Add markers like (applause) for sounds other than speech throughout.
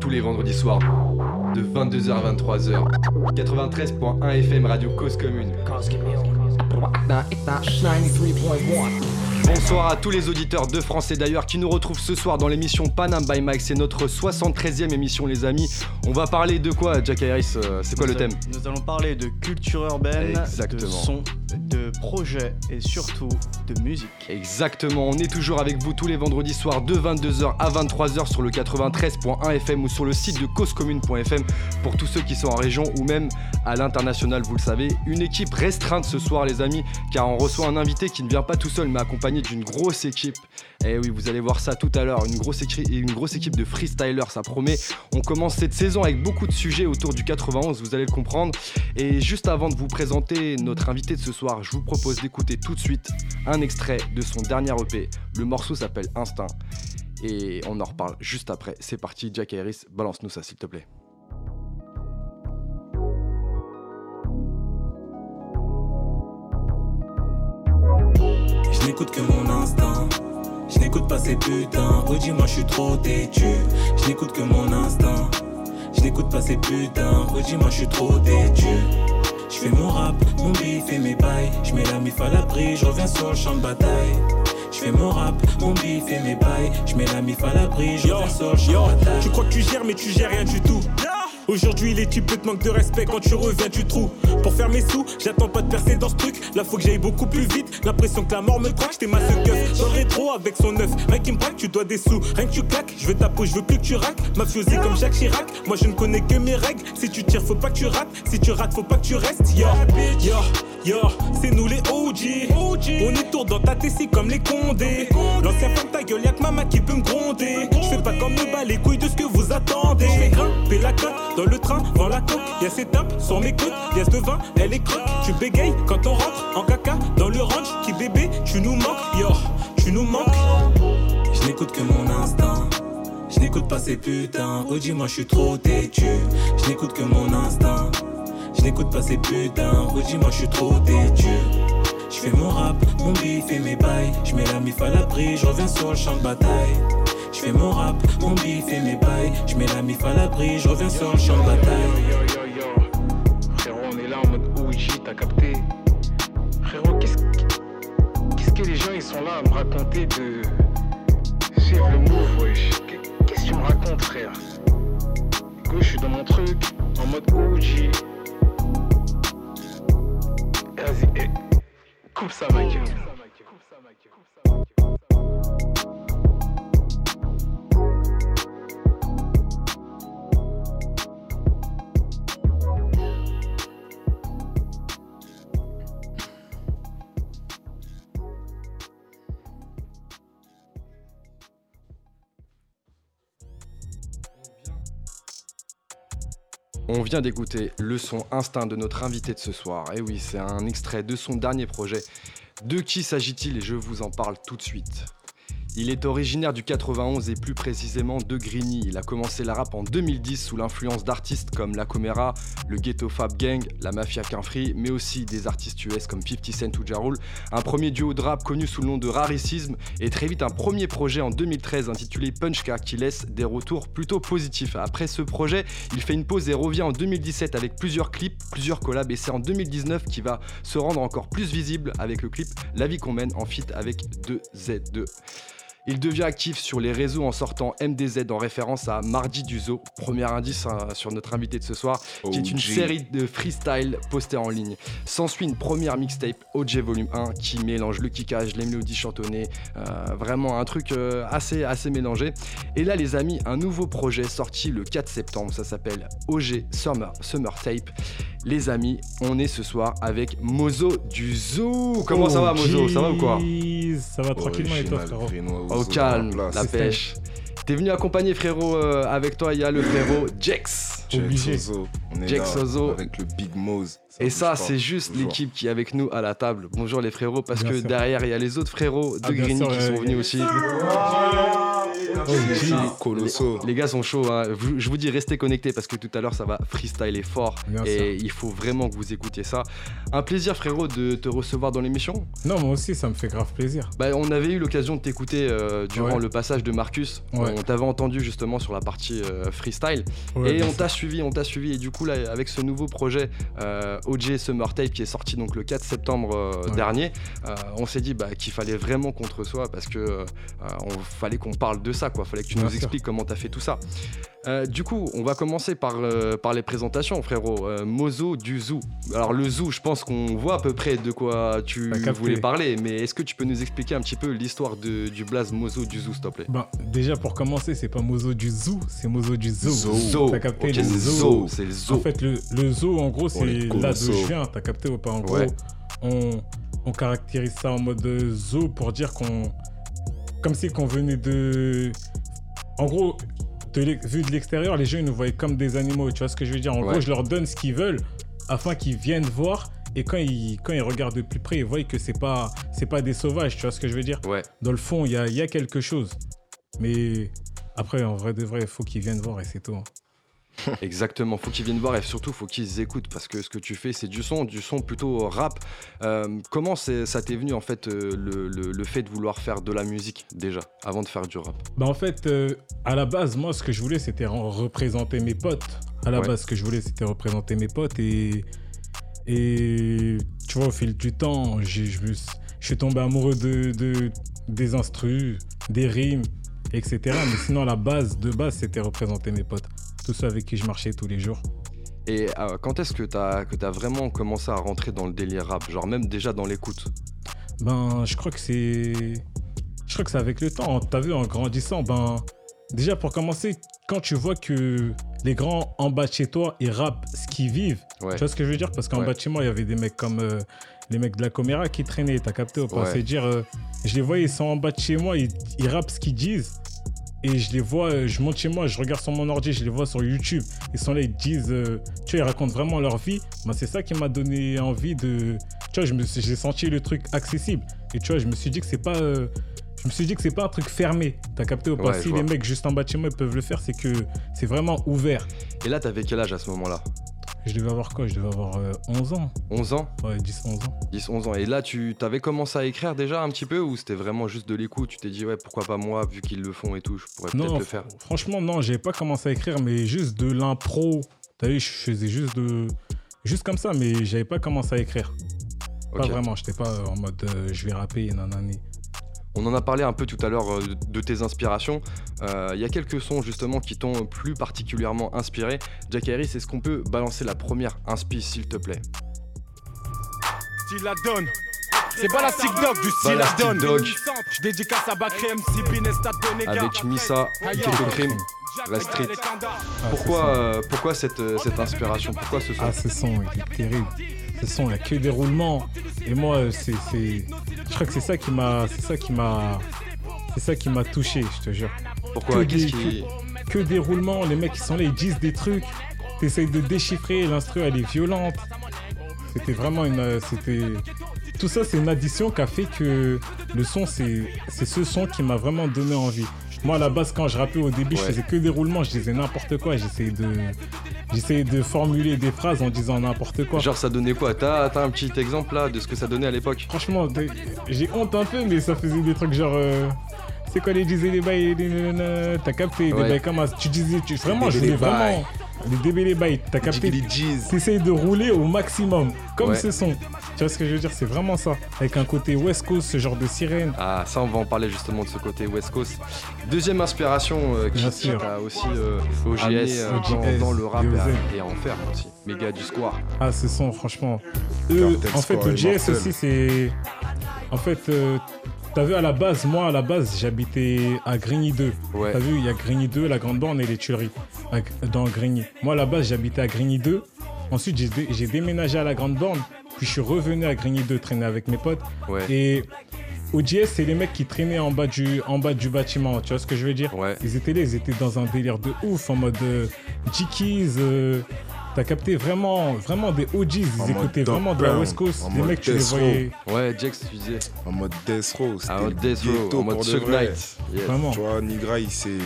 Tous les vendredis soirs, de 22h à 23h. 93.1 FM Radio Cause Commune. Bonsoir à tous les auditeurs de France et d'ailleurs qui nous retrouvent ce soir dans l'émission Panam by Mike. C'est notre 73e émission, les amis. On va parler de quoi, Jack Harris euh, C'est quoi le thème Nous allons parler de culture urbaine, Exactement. de son, de projet et surtout de musique. Exactement, on est toujours avec vous tous les vendredis soirs de 22h à 23h sur le 93.1 FM ou sur le site de causecommune.fm pour tous ceux qui sont en région ou même à l'international, vous le savez. Une équipe restreinte ce soir les amis, car on reçoit un invité qui ne vient pas tout seul mais accompagné d'une grosse équipe. Et oui, vous allez voir ça tout à l'heure, une, grosse équipe de freestylers, ça promet. On commence cette saison avec beaucoup de sujets autour du 91, vous allez le comprendre. Et juste avant de vous présenter notre invité de ce soir, je vous propose d'écouter tout de suite un extrait de son dernier EP. Le morceau s'appelle Instinct. Et on en reparle juste après. C'est parti, Jack Harris, balance-nous ça s'il te plaît. Je n'écoute pas ces putains. Redis-moi, je suis trop têtu. Je n'écoute que mon instinct. Je n'écoute pas ces putains. Redis-moi, je suis trop têtu. Je fais mon rap, mon bif et mes bails. Je mets la mif à l'abri, je reviens sur le champ de bataille. Je fais mon rap, mon bif et mes bails. Je mets la mif à l'abri, je reviens sur le champ de bataille. Tu crois que tu gères, mais tu gères rien du tout. Aujourd'hui, les types te manquent de respect quand tu reviens du trou. Pour faire mes sous, j'attends pas de percer dans ce truc. Là, faut que j'aille beaucoup plus vite. L'impression que la mort me traque, j'étais ma keuf. Dans rétro avec son neuf. Rien qui me braque, tu dois des sous. Rien que tu claques, je veux ta peau, je veux plus que tu raques. Mafiosi comme Jacques Chirac. Moi, je ne connais que mes règles. Si tu tires, faut pas que tu rates. Si tu rates, faut pas que tu restes. Yo, yo, yo, c'est nous les OG. On est tour dans ta tessie comme les condés. L'ancien ferme ta gueule, y'a que maman qui peut me gronder. Je fais pas comme le bas les couilles de ce que vous attendez. Je grimper la cote dans le train, dans la coque. Y'a ces tapes sur mes côtes, y'a ce devin, elle est croque. Tu bégayes quand on rentre en caca dans le ranch. Qui bébé, tu nous manques, yo, tu nous manques. Je n'écoute que mon instinct. Je n'écoute pas ces putains. Redis-moi, je suis trop têtu. Je n'écoute que mon instinct. Je n'écoute pas ces putains. Redis-moi, je suis trop têtu. Je fais mon rap, mon bif et mes bails. Je mets la mif à l'abri, je reviens sur le champ de bataille. Je fais mon rap, mon bif et mes bails. Je mets la mif à l'abri, je reviens sur le champ de bataille. Yo yo yo, frérot, on est là en mode OG, t'as capté Frérot, qu'est-ce que les gens ils sont là à me raconter de suivre le move, wesh? Qu'est- Qu'est-ce que tu me racontes, frère? Gauche, je suis dans mon truc, en mode OG. Vas-y, eh, coupe ça, ma gueule. On vient d'écouter le son Instinct de notre invité de ce soir. Et oui, c'est un extrait de son dernier projet. De qui s'agit-il? Et je vous en parle tout de suite. Il est originaire du 91 et plus précisément de Grigny. Il a commencé la rap en 2010 sous l'influence d'artistes comme La Comera, le Ghetto Fab Gang, la Mafia Quinfree, mais aussi des artistes US comme 50 Cent ou Ja Rule. Un premier duo de rap connu sous le nom de Raricisme et très vite un premier projet en 2013 intitulé Punchka qui laisse des retours plutôt positifs. Après ce projet, il fait une pause et revient en 2017 avec plusieurs clips, plusieurs collabs et c'est en 2019 qu'il va se rendre encore plus visible avec le clip La vie qu'on mène en feat avec 2Z2. Il devient actif sur les réseaux en sortant MDZ en référence à Mardi du Zoo, premier indice hein, sur notre invité de ce soir, qui est une OG. série de freestyle postée en ligne. S'ensuit une première mixtape OJ Volume 1 qui mélange le kickage, les mélodies chantonnées, euh, vraiment un truc euh, assez, assez mélangé. Et là les amis, un nouveau projet sorti le 4 septembre, ça s'appelle OG Summer, Summer Tape. Les amis, on est ce soir avec Mozo du Zoo. Comment ça va Mozo? Ça va ou quoi? Ça va tranquillement et toi, frérot? Au calme, la pêche. T'es venu accompagner frérot euh, avec toi, il y a le frérot Jex. Obligé. On est Jex là Ozo. avec le Big Mose. Et ça, c'est juste l'équipe qui est avec nous à la table. Bonjour les frérots, parce Bien que sûr. derrière, il y a les autres frérots de Ah, Grigny qui sont venus aussi. Colossaux. Les, gars sont chauds. Hein. Je vous dis, restez connectés parce que tout à l'heure, ça va freestyler fort. et il faut vraiment que vous écoutiez ça. Un plaisir, frérot, de te recevoir dans l'émission. Non, moi aussi, ça me fait grave plaisir. Bah, on avait eu l'occasion de t'écouter euh, durant le passage de Marcus. On t'avait entendu justement sur la partie euh, freestyle. et on t'a suivi, on t'a suivi. Et du coup, là, avec ce nouveau projet euh, OJ Summer Tape qui est sorti donc le 4 septembre dernier, on s'est dit bah, qu'il fallait vraiment qu'on te reçoive parce que on fallait qu'on parle de ça, quoi. Fallait que tu nous expliques comment t'as fait tout ça. Euh, du coup, on va commencer par, euh, par les présentations, frérot. Euh, Mozo du Zoo. Alors, le Zoo, je pense qu'on voit à peu près de quoi tu voulais parler, mais est-ce que tu peux nous expliquer un petit peu l'histoire du blaze Mozo du Zoo, s'il te plaît? Bah, Déjà, pour commencer, c'est pas Mozo du Zoo, c'est Mozo du Zoo. Zoo. T'as capté le zoo. C'est le zoo. En fait, le, zoo, en gros, c'est là d'où je viens. T'as capté ou pas? En gros, on, on caractérise ça en mode zoo pour dire qu'on. Comme si qu'on venait de. En gros, vu de l'extérieur, les gens ils nous voyaient comme des animaux. Tu vois ce que je veux dire? En gros, je leur donne ce qu'ils veulent afin qu'ils viennent voir. Et quand ils, quand ils regardent de plus près, ils voient que c'est pas, c'est pas des sauvages. Tu vois ce que je veux dire? Ouais. Dans le fond, il y a, y a quelque chose. Mais après, en vrai de vrai, il faut qu'ils viennent voir et c'est tout. Hein. (laughs) Exactement, faut qu'ils viennent voir et surtout faut qu'ils écoutent parce que ce que tu fais c'est du son, du son plutôt rap. Euh, comment ça t'est venu en fait euh, le, fait de vouloir faire de la musique déjà avant de faire du rap? Bah en fait euh, à la base moi ce que je voulais c'était représenter mes potes. À la base ce que je voulais c'était représenter mes potes et et tu vois au fil du temps je, je suis tombé amoureux de, de des instrus, des rimes, etc. Mais sinon la base de base c'était représenter mes potes tous ceux avec qui je marchais tous les jours. Et euh, quand est-ce que tu as, que as vraiment commencé à rentrer dans le délire rap Genre même déjà dans l'écoute? Ben, je crois que c'est... Je crois que c'est avec le temps. T'as vu, en grandissant, ben... Déjà, pour commencer, quand tu vois que les grands en bas de chez toi, ils rappent ce qu'ils vivent, tu vois ce que je veux dire? Parce qu'en bas de chez moi, il y avait des mecs comme euh, les mecs de la Coméra qui traînaient, t'as capté ou pas? C'est dire, euh, je les voyais, ils sont en bas de chez moi, ils, ils rappent ce qu'ils disent et je les vois, euh, je monte chez moi, je regarde sur mon ordi, je les vois sur YouTube. Ils sont là, ils disent, euh, tu vois, ils racontent vraiment leur vie. Bah, c'est ça qui m'a donné envie de. Tu vois, j'ai senti le truc accessible. Et tu vois, je me suis dit que c'est pas. Euh, je me suis dit que c'est pas un truc fermé. T'as capté ou pas? Si les mecs juste en bas de chez moi peuvent le faire, c'est que c'est vraiment ouvert. Et là, t'avais quel âge à ce moment-là? Je devais avoir quoi? Je devais avoir 11 euh, ans. 11 ans? Ouais, 10, 11 ans. 10, 11 ans. Et là, tu t'avais commencé à écrire déjà un petit peu ou c'était vraiment juste de l'écoute? Tu t'es dit, ouais, pourquoi pas moi, vu qu'ils le font et tout, je pourrais peut-être le faire Franchement, non, j'avais pas commencé à écrire, mais juste de l'impro. T'as vu, je faisais juste de. Juste comme ça, mais j'avais pas commencé à écrire. Pas vraiment, j'étais pas en mode euh, je vais rapper, nanani. On en a parlé un peu tout à l'heure euh, de tes inspirations. Il euh, y a quelques sons justement qui t'ont plus particulièrement inspiré. Jack Harris, est-ce qu'on peut balancer la première inspi s'il te plaît? Style la donne. C'est Balastic Dog du style la donne. Dog. Je dédicace à Bakri MC Avec Missa, Keto Cream. La street. pourquoi, euh, pourquoi cette, cette inspiration? Pourquoi ce son? Ah, ce son, il est terrible. Ce son, il n'y a que des roulements. Et moi, c'est je crois que c'est ça qui m'a, c'est ça qui m'a, c'est ça qui m'a touché, je te jure. Pourquoi? Que, des, que, des roulements, les mecs qui sont là, ils disent des trucs, t'essayes de déchiffrer, l'instru elle est violente. C'était vraiment une, c'était, tout ça c'est une addition qui a fait que le son c'est, c'est ce son qui m'a vraiment donné envie. Moi, à la base, quand je rappais au début, je faisais que des roulements, je disais n'importe quoi. J'essayais de, j'essayais de formuler des phrases en disant n'importe quoi. Genre, ça donnait quoi? T'as, un petit exemple là de ce que ça donnait à l'époque? Franchement, j'ai honte un peu, mais ça faisait des trucs genre. Euh, c'est quoi les disait les bails T'as capté Des bails comme Tu disais, tu, vraiment, je voulais vraiment. Les DB les bails, t'as capté. T'essayes de rouler au maximum, comme ce son. Tu vois ce que je veux dire? C'est vraiment ça. Avec un côté West Coast, ce genre de sirène. Ah, ça, on va en parler justement de ce côté West Coast. Deuxième inspiration euh, qui a aussi euh, OGS, euh, dans, le rap et, en faire aussi. Méga du square. Ah, ce son, franchement. en fait, OGS aussi, c'est. En fait, T'as vu à la base, moi à la base j'habitais à Grigny 2. T'as vu, il y a Grigny 2, la Grande Borne et les Tuileries dans Grigny. Moi à la base j'habitais à Grigny 2. Ensuite j'ai déménagé à la Grande Borne. Puis je suis revenu à Grigny 2 traîner avec mes potes. Et OGS, c'est les mecs qui traînaient en bas du, en bas du bâtiment. Tu vois ce que je veux dire? Ils étaient là, ils étaient dans un délire de ouf, en mode euh, Jickies, euh, T'as capté? Vraiment, vraiment des OGs. Ils En écoutaient vraiment de la West Coast. en Les mecs, tu les voyais Ouais, Jax, tu disais. En mode Death Row. c'était Ah, Death Row, en mode. Knight. Yes. vraiment. Tu vois, Nigra, il c'est.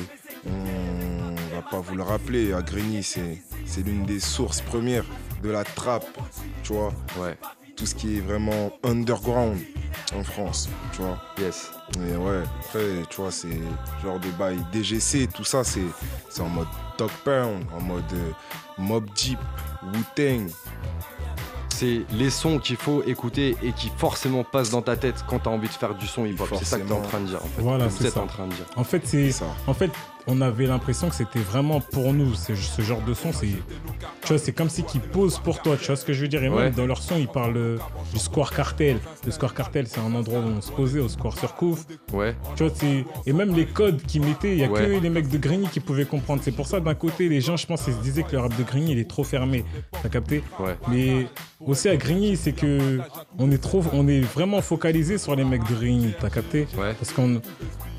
On va pas vous le rappeler, à Grigny, c'est c'est l'une des sources premières de la trappe, tu vois. Ouais, Tout ce qui est vraiment underground en France, tu vois. yes. Mais ouais, après, tu vois, c'est genre de bail DGC, tout ça, c'est c'est en mode Dog Pound, en mode euh, Mob Deep, Wu-Tang. C'est les sons qu'il faut écouter et qui forcément passent dans ta tête quand t'as envie de faire du son hip-hop. C'est ça que t'es en train de dire en fait. Voilà, Vous c'est ça. en train de dire. En fait, C'est ça. en fait, on avait l'impression que c'était vraiment pour nous. C'est- Ce genre de son, c'est, tu vois, c'est comme si qu'ils posent pour toi. Tu vois ce que je veux dire? Et Ouais. même dans leur son, ils parlent euh, du Square Cartel. Le Square Cartel, c'est un endroit où on se posait au Square Surcouf. Ouais, Tu vois, c'est... Et même les codes qu'ils mettaient, il y a Ouais. que les mecs de Grigny qui pouvaient comprendre. C'est pour ça, d'un côté, les gens, je pense, ils se disaient que le rap de Grigny, il est trop fermé. T'as capté? Ouais. Mais aussi à Grigny, c'est que on est trop, on est vraiment focalisé sur les mecs de Grigny. T'as capté? Ouais. Parce qu'on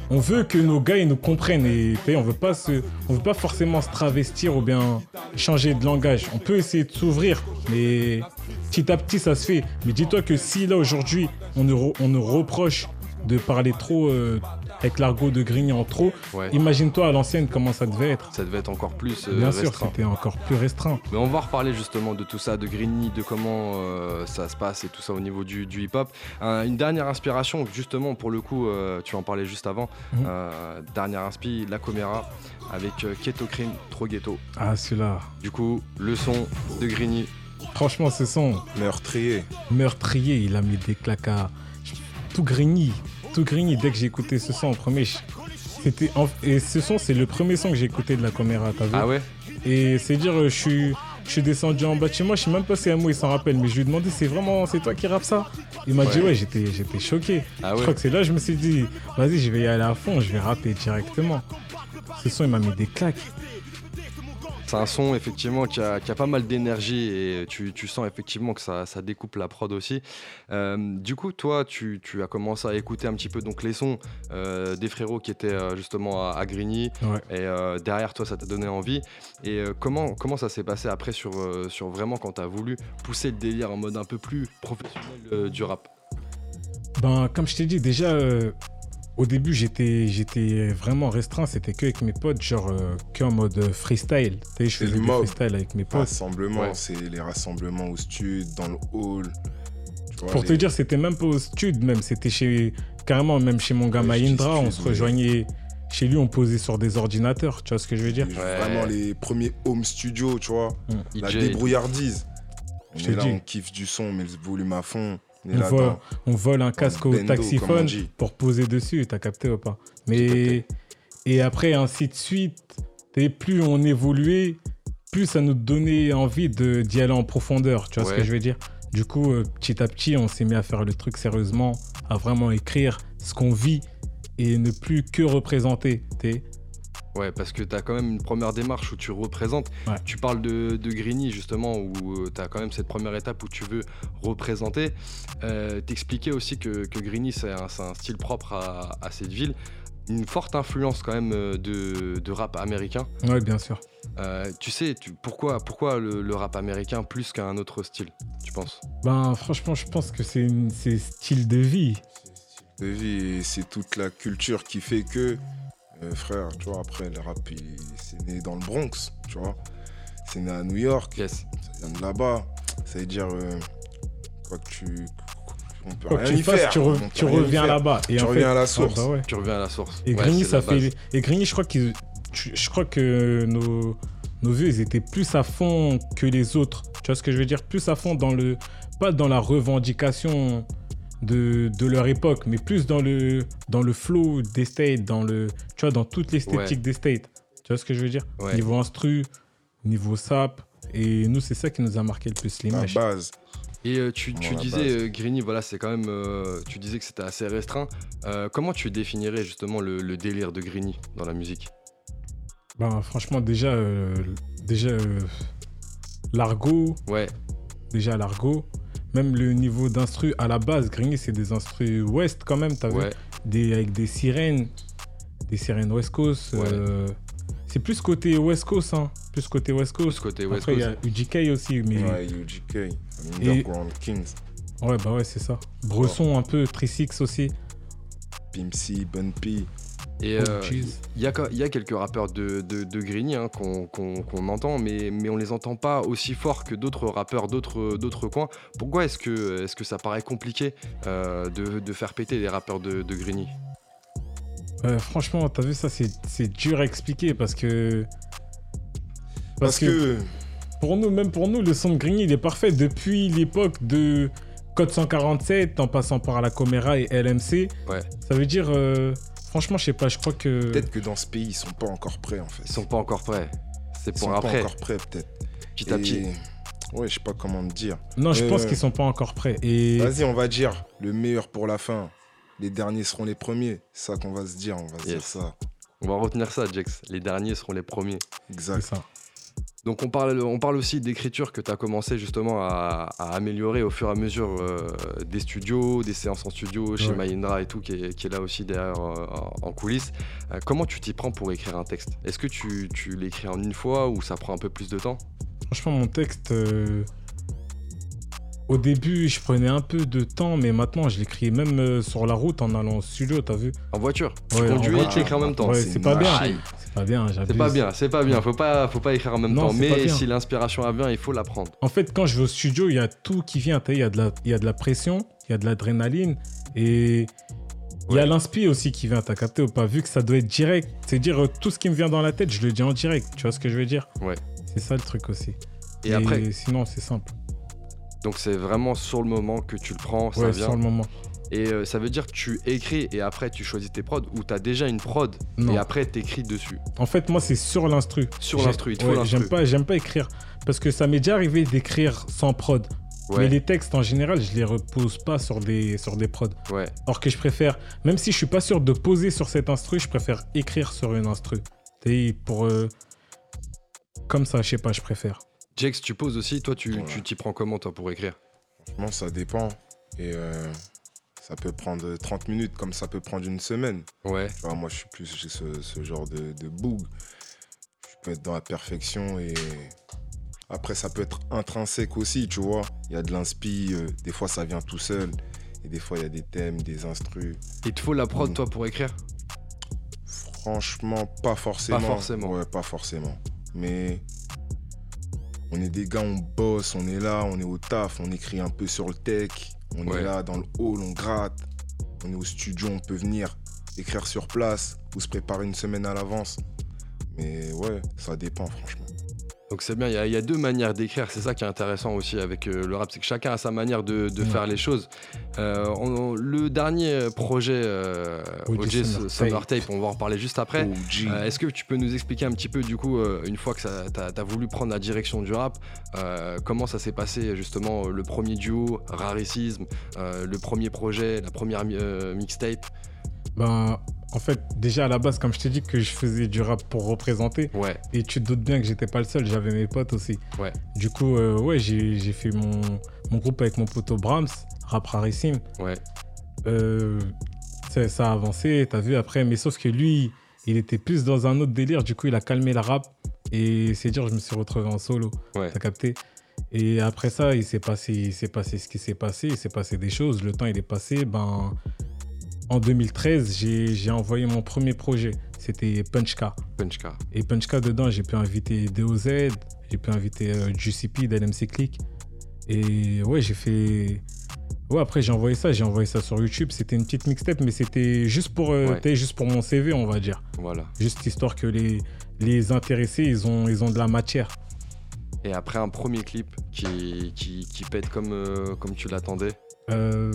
on veut que nos gars nous comprennent et on veut pas se, on veut pas forcément se travestir ou bien changer de langage. On peut essayer de s'ouvrir, mais petit à petit ça se fait. Mais dis-toi que si là aujourd'hui on nous, on nous reproche de parler trop euh, avec l'argot de Grigny en trop, Ouais. imagine-toi à l'ancienne comment ça devait être. Ça devait être encore plus euh, Bien sûr, c'était encore plus restreint. Mais on va reparler justement de tout ça, de Grigny, de comment euh, ça se passe et tout ça au niveau du, du hip-hop. Un- une dernière inspiration, justement, pour le coup, euh, tu en parlais juste avant. Mhm. Euh, dernière inspi, La Comera avec euh, Keto Cream, trop ghetto. Ah celui-là. Du coup, le son de Grigny. Franchement, ce son, Meurtrier. meurtrier, il a mis des claques à tout grigny, tout grigny. Dès que j'ai écouté ce son en premier, c'était en- et ce son c'est le premier son que j'ai écouté de la caméra, t'as vu? Ah ouais? Et c'est dire, euh, je suis, je suis descendu en bas de chez moi, je sais même pas si Amo il s'en rappelle, mais je lui ai demandé c'est vraiment, c'est toi qui rappe ça? Il m'a dit Ouais. j'étais, j'étais choqué. Ah Je ouais? crois que c'est là je me suis dit, vas-y, je vais y aller à fond, je vais rapper directement. Ce son il m'a mis des claques. C'est un son effectivement qui a, qui a pas mal d'énergie et tu, tu sens effectivement que ça, ça découpe la prod aussi. Euh, du coup, toi, tu, tu as commencé à écouter un petit peu donc les sons euh, des frérots qui étaient euh, justement à, à Grigny Ouais. et euh, derrière toi, ça t'a donné envie. Et comment, comment ça s'est passé après sur, sur vraiment quand tu as voulu pousser le délire en mode un peu plus professionnel du rap? Ben, comme je t'ai dit, déjà, au début, j'étais, j'étais vraiment restreint. C'était que avec mes potes, genre, euh, que en mode euh, freestyle. Tu sais, je faisais freestyle avec mes potes. Rassemblement, Ouais. c'est les rassemblements au studio, dans le hall. Vois, Pour te dire, c'était même pas au stud, même. C'était chez, carrément, même chez mon gars Ouais, Mahindra. On stud, se rejoignait chez lui, on posait sur des ordinateurs. Tu vois ce que je veux dire? Ouais. Vraiment les premiers home studio, tu vois. La EJ. débrouillardise. On Je est t'ai là, dit. on kiffe du son, mais le volume à fond. On là vole un casque au taxiphone pour poser dessus, t'as capté ou pas Mais et après ainsi de suite, et plus on évoluait, plus ça nous donnait envie de d'y aller en profondeur, tu vois ce que je veux dire? Du coup, euh, petit à petit, on s'est mis à faire le truc sérieusement, à vraiment écrire ce qu'on vit et ne plus que représenter. Ouais, parce que tu as quand même une première démarche où tu représentes. Ouais. Tu parles de, de Grigny, justement, où tu as quand même cette première étape où tu veux représenter. Euh, T'expliquais aussi que, que Grigny, c'est un, style propre à, à cette ville. Une forte influence, quand même, euh, de, de rap américain. Ouais, bien sûr. Euh, tu sais, tu- pourquoi, pourquoi le, le rap américain plus qu'un autre style, tu penses? Ben franchement, je pense que c'est style de vie. de vie c'est toute la culture qui fait que, euh, frère, tu vois, après le rap, il- c'est né dans le Bronx, tu vois. C'est né à New York, Yes. ça vient de là-bas. Ça veut dire, euh, quoi que tu. On peut Quoi que rien tu y fasses, faire. tu, re- reviens là-bas. Et Tu en reviens fait- à la Ah, source. bah ouais. Tu reviens à la source. Et Ouais, Grigny, ça fait. Et Grigny, je crois qu'ils. Je crois que nos, nos vieux, ils étaient plus à fond que les autres. Tu vois ce que je veux dire? Plus à fond dans le. Pas dans la revendication de, de leur époque, mais plus dans le, dans le flow des States, dans le. Tu vois, dans toute l'esthétique Ouais. des States. Tu vois ce que je veux dire? Ouais. Niveau instru, niveau sap. Et nous, c'est ça qui nous a marqué le plus La l'image. base. Et euh, tu, tu la disais, euh, Grigny, voilà, c'est quand même. euh, tu disais que c'était assez restreint. Euh, comment tu définirais justement le, le délire de Grigny dans la musique? Ben, franchement, déjà, euh, déjà euh, l'argot, Ouais, déjà l'argot. Même le niveau d'instru à la base, Grigny, c'est des instrus ouest quand même, t'as vu ouais, des, Avec des sirènes, des sirènes west coast. Ouais. euh, c'est plus côté west coast, hein. plus côté West Coast. côté West Après, il y a. UGK aussi, mais. Ouais, UGK, Underground Kings, Ouais, bah ouais, c'est ça. Bresson un peu, Trisix aussi. Pimp C, Bun P. Et Oh, euh, il y, a, il y a quelques rappeurs de, de, de Grigny hein, qu'on entend, mais, mais on les entend pas aussi fort que d'autres rappeurs d'autres coins. Pourquoi est-ce que, est que ça paraît compliqué euh, de, de faire péter les rappeurs de, de Grigny? Euh, franchement, t'as vu ça, c'est dur à expliquer parce que. Parce que, pour nous, même pour nous, le son de Grigny, il est parfait depuis l'époque de Code 147, en passant par la Comera et LMC. Ouais. Ça veut dire, euh, franchement, je sais pas, je crois que. peut-être que dans ce pays, ils sont pas encore prêts en fait. Ils sont pas encore prêts. C'est Ils pour sont après, pas encore prêts peut-être. petit à petit. Et- Ouais, je sais pas comment te dire. Non, je Euh, pense qu'ils sont pas encore prêts. Et Vas-y, on va dire le meilleur pour la fin. Les derniers seront les premiers. C'est ça qu'on va se dire, on va se dire ça. On va retenir ça, Jex. Les derniers seront les premiers. c'est Exact. ça. Donc on parle, on parle aussi d'écriture que tu as commencé justement à, à améliorer au fur et à mesure euh, des studios, des séances en studio chez Ouais. Mahindra et tout, qui est, qui est là aussi derrière euh, en coulisses. Euh, comment tu t'y prends pour écrire un texte? Est-ce que tu, tu l'écris en une fois ou ça prend un peu plus de temps? Franchement, mon texte. Au début, je prenais un peu de temps, mais maintenant, je l'écris même euh, sur la route en allant au studio, t'as vu? En voiture Tu Ouais, conduis et tu écris en même temps Ouais, c'est pas bien. C'est pas bien. C'est pas bien, c'est pas bien. Faut pas, faut pas écrire en même Non, temps. Mais bien. si l'inspiration vient, il faut la prendre. En fait, quand je vais au studio, il y a tout qui vient. Il y, a de la- y a de la pression, il y a de l'adrénaline et il y a l'inspi aussi qui vient. T'as capté ou pas? Vu que ça doit être direct. C'est dire euh, tout ce qui me vient dans la tête, je le dis en direct. Tu vois ce que je veux dire? Ouais. C'est ça le truc aussi. Et après, Sinon, c'est simple. Donc c'est vraiment sur le moment que tu le prends, ça Ouais, vient. sur le moment. Et euh, ça veut dire que tu écris et après tu choisis tes prods ou t'as déjà une prod Non. et après t'écris dessus? En fait, moi, c'est sur l'instru. Sur l'instru, il te faut ouais. J'aime pas, j'aime pas écrire. Parce que ça m'est déjà arrivé d'écrire sans prod. Ouais, Mais les textes, en général, je les repose pas sur des, sur des prods. ouais. Or que je préfère, même si je suis pas sûr de poser sur cet instru, je préfère écrire sur une instru. Et pour. euh, Comme ça, je sais pas, je préfère. Jex, tu poses aussi, toi tu t'y prends comment toi pour écrire? Franchement, ça dépend. Et euh, ça peut prendre 30 minutes, comme ça peut prendre une semaine. Ouais, Tu vois, moi, je suis plus j'ai ce, ce genre de, de boug. Je peux être dans la perfection et après, ça peut être intrinsèque aussi, tu vois. Il y a de l'inspi, euh, des fois, ça vient tout seul. Et des fois, il y a des thèmes, des instrus. il te faut la prod Mm. toi pour écrire? Franchement, pas forcément. forcément. Ouais, pas forcément. Mais on est des gars, on bosse, on est là, on est au taf, on écrit un peu sur le tech, on Ouais. est là dans le hall, on gratte, on est au studio, on peut venir écrire sur place ou se préparer une semaine à l'avance. Mais ouais, ça dépend franchement. Donc c'est bien, il y, a- il y a deux manières d'écrire, c'est ça qui est intéressant aussi avec euh, le rap, c'est que chacun a sa manière de, de Ouais. faire les choses. Euh, on- le dernier projet euh, OG OG Summer Tape, on va en reparler juste après. Euh, Est-ce que tu peux nous expliquer un petit peu, du coup, euh, une fois que tu as, voulu prendre la direction du rap, euh, comment ça s'est passé justement le premier duo, Raricisme, euh, le premier projet, la première mi- euh, mixtape? Ben, en fait, déjà à la base, comme je t'ai dit que je faisais du rap pour représenter, Ouais, et tu te doutes bien que j'étais pas le seul, j'avais mes potes aussi. Ouais. Du coup, euh, ouais, j'ai j'ai fait mon, mon groupe avec mon poteau Brahms, rap rarissime. ouais, Euh, ça, ça a avancé, t'as vu après, mais sauf que lui, il était plus dans un autre délire, du coup, il a calmé la rap. Et c'est dur, je me suis retrouvé en solo. ouais. T'as capté? Et après ça, il s'est passé, il s'est passé ce qui s'est passé, il s'est passé des choses, le temps il est passé. Ben, en 2013, j'ai envoyé mon premier projet, c'était Punchka. Punchka. Et Punchka, dedans, j'ai pu inviter DOZ, j'ai pu inviter euh, GCP d'LMC Click. Et ouais, j'ai fait. Ouais, après, j'ai envoyé ça, j'ai envoyé ça sur YouTube. C'était une petite mixtape, mais c'était juste pour, euh, Ouais. juste pour mon CV, on va dire. Voilà. Juste histoire que les, les intéressés, ils ont, ils ont de la matière. Et après un premier clip qui, qui, qui pète comme, euh, comme tu l'attendais? Euh,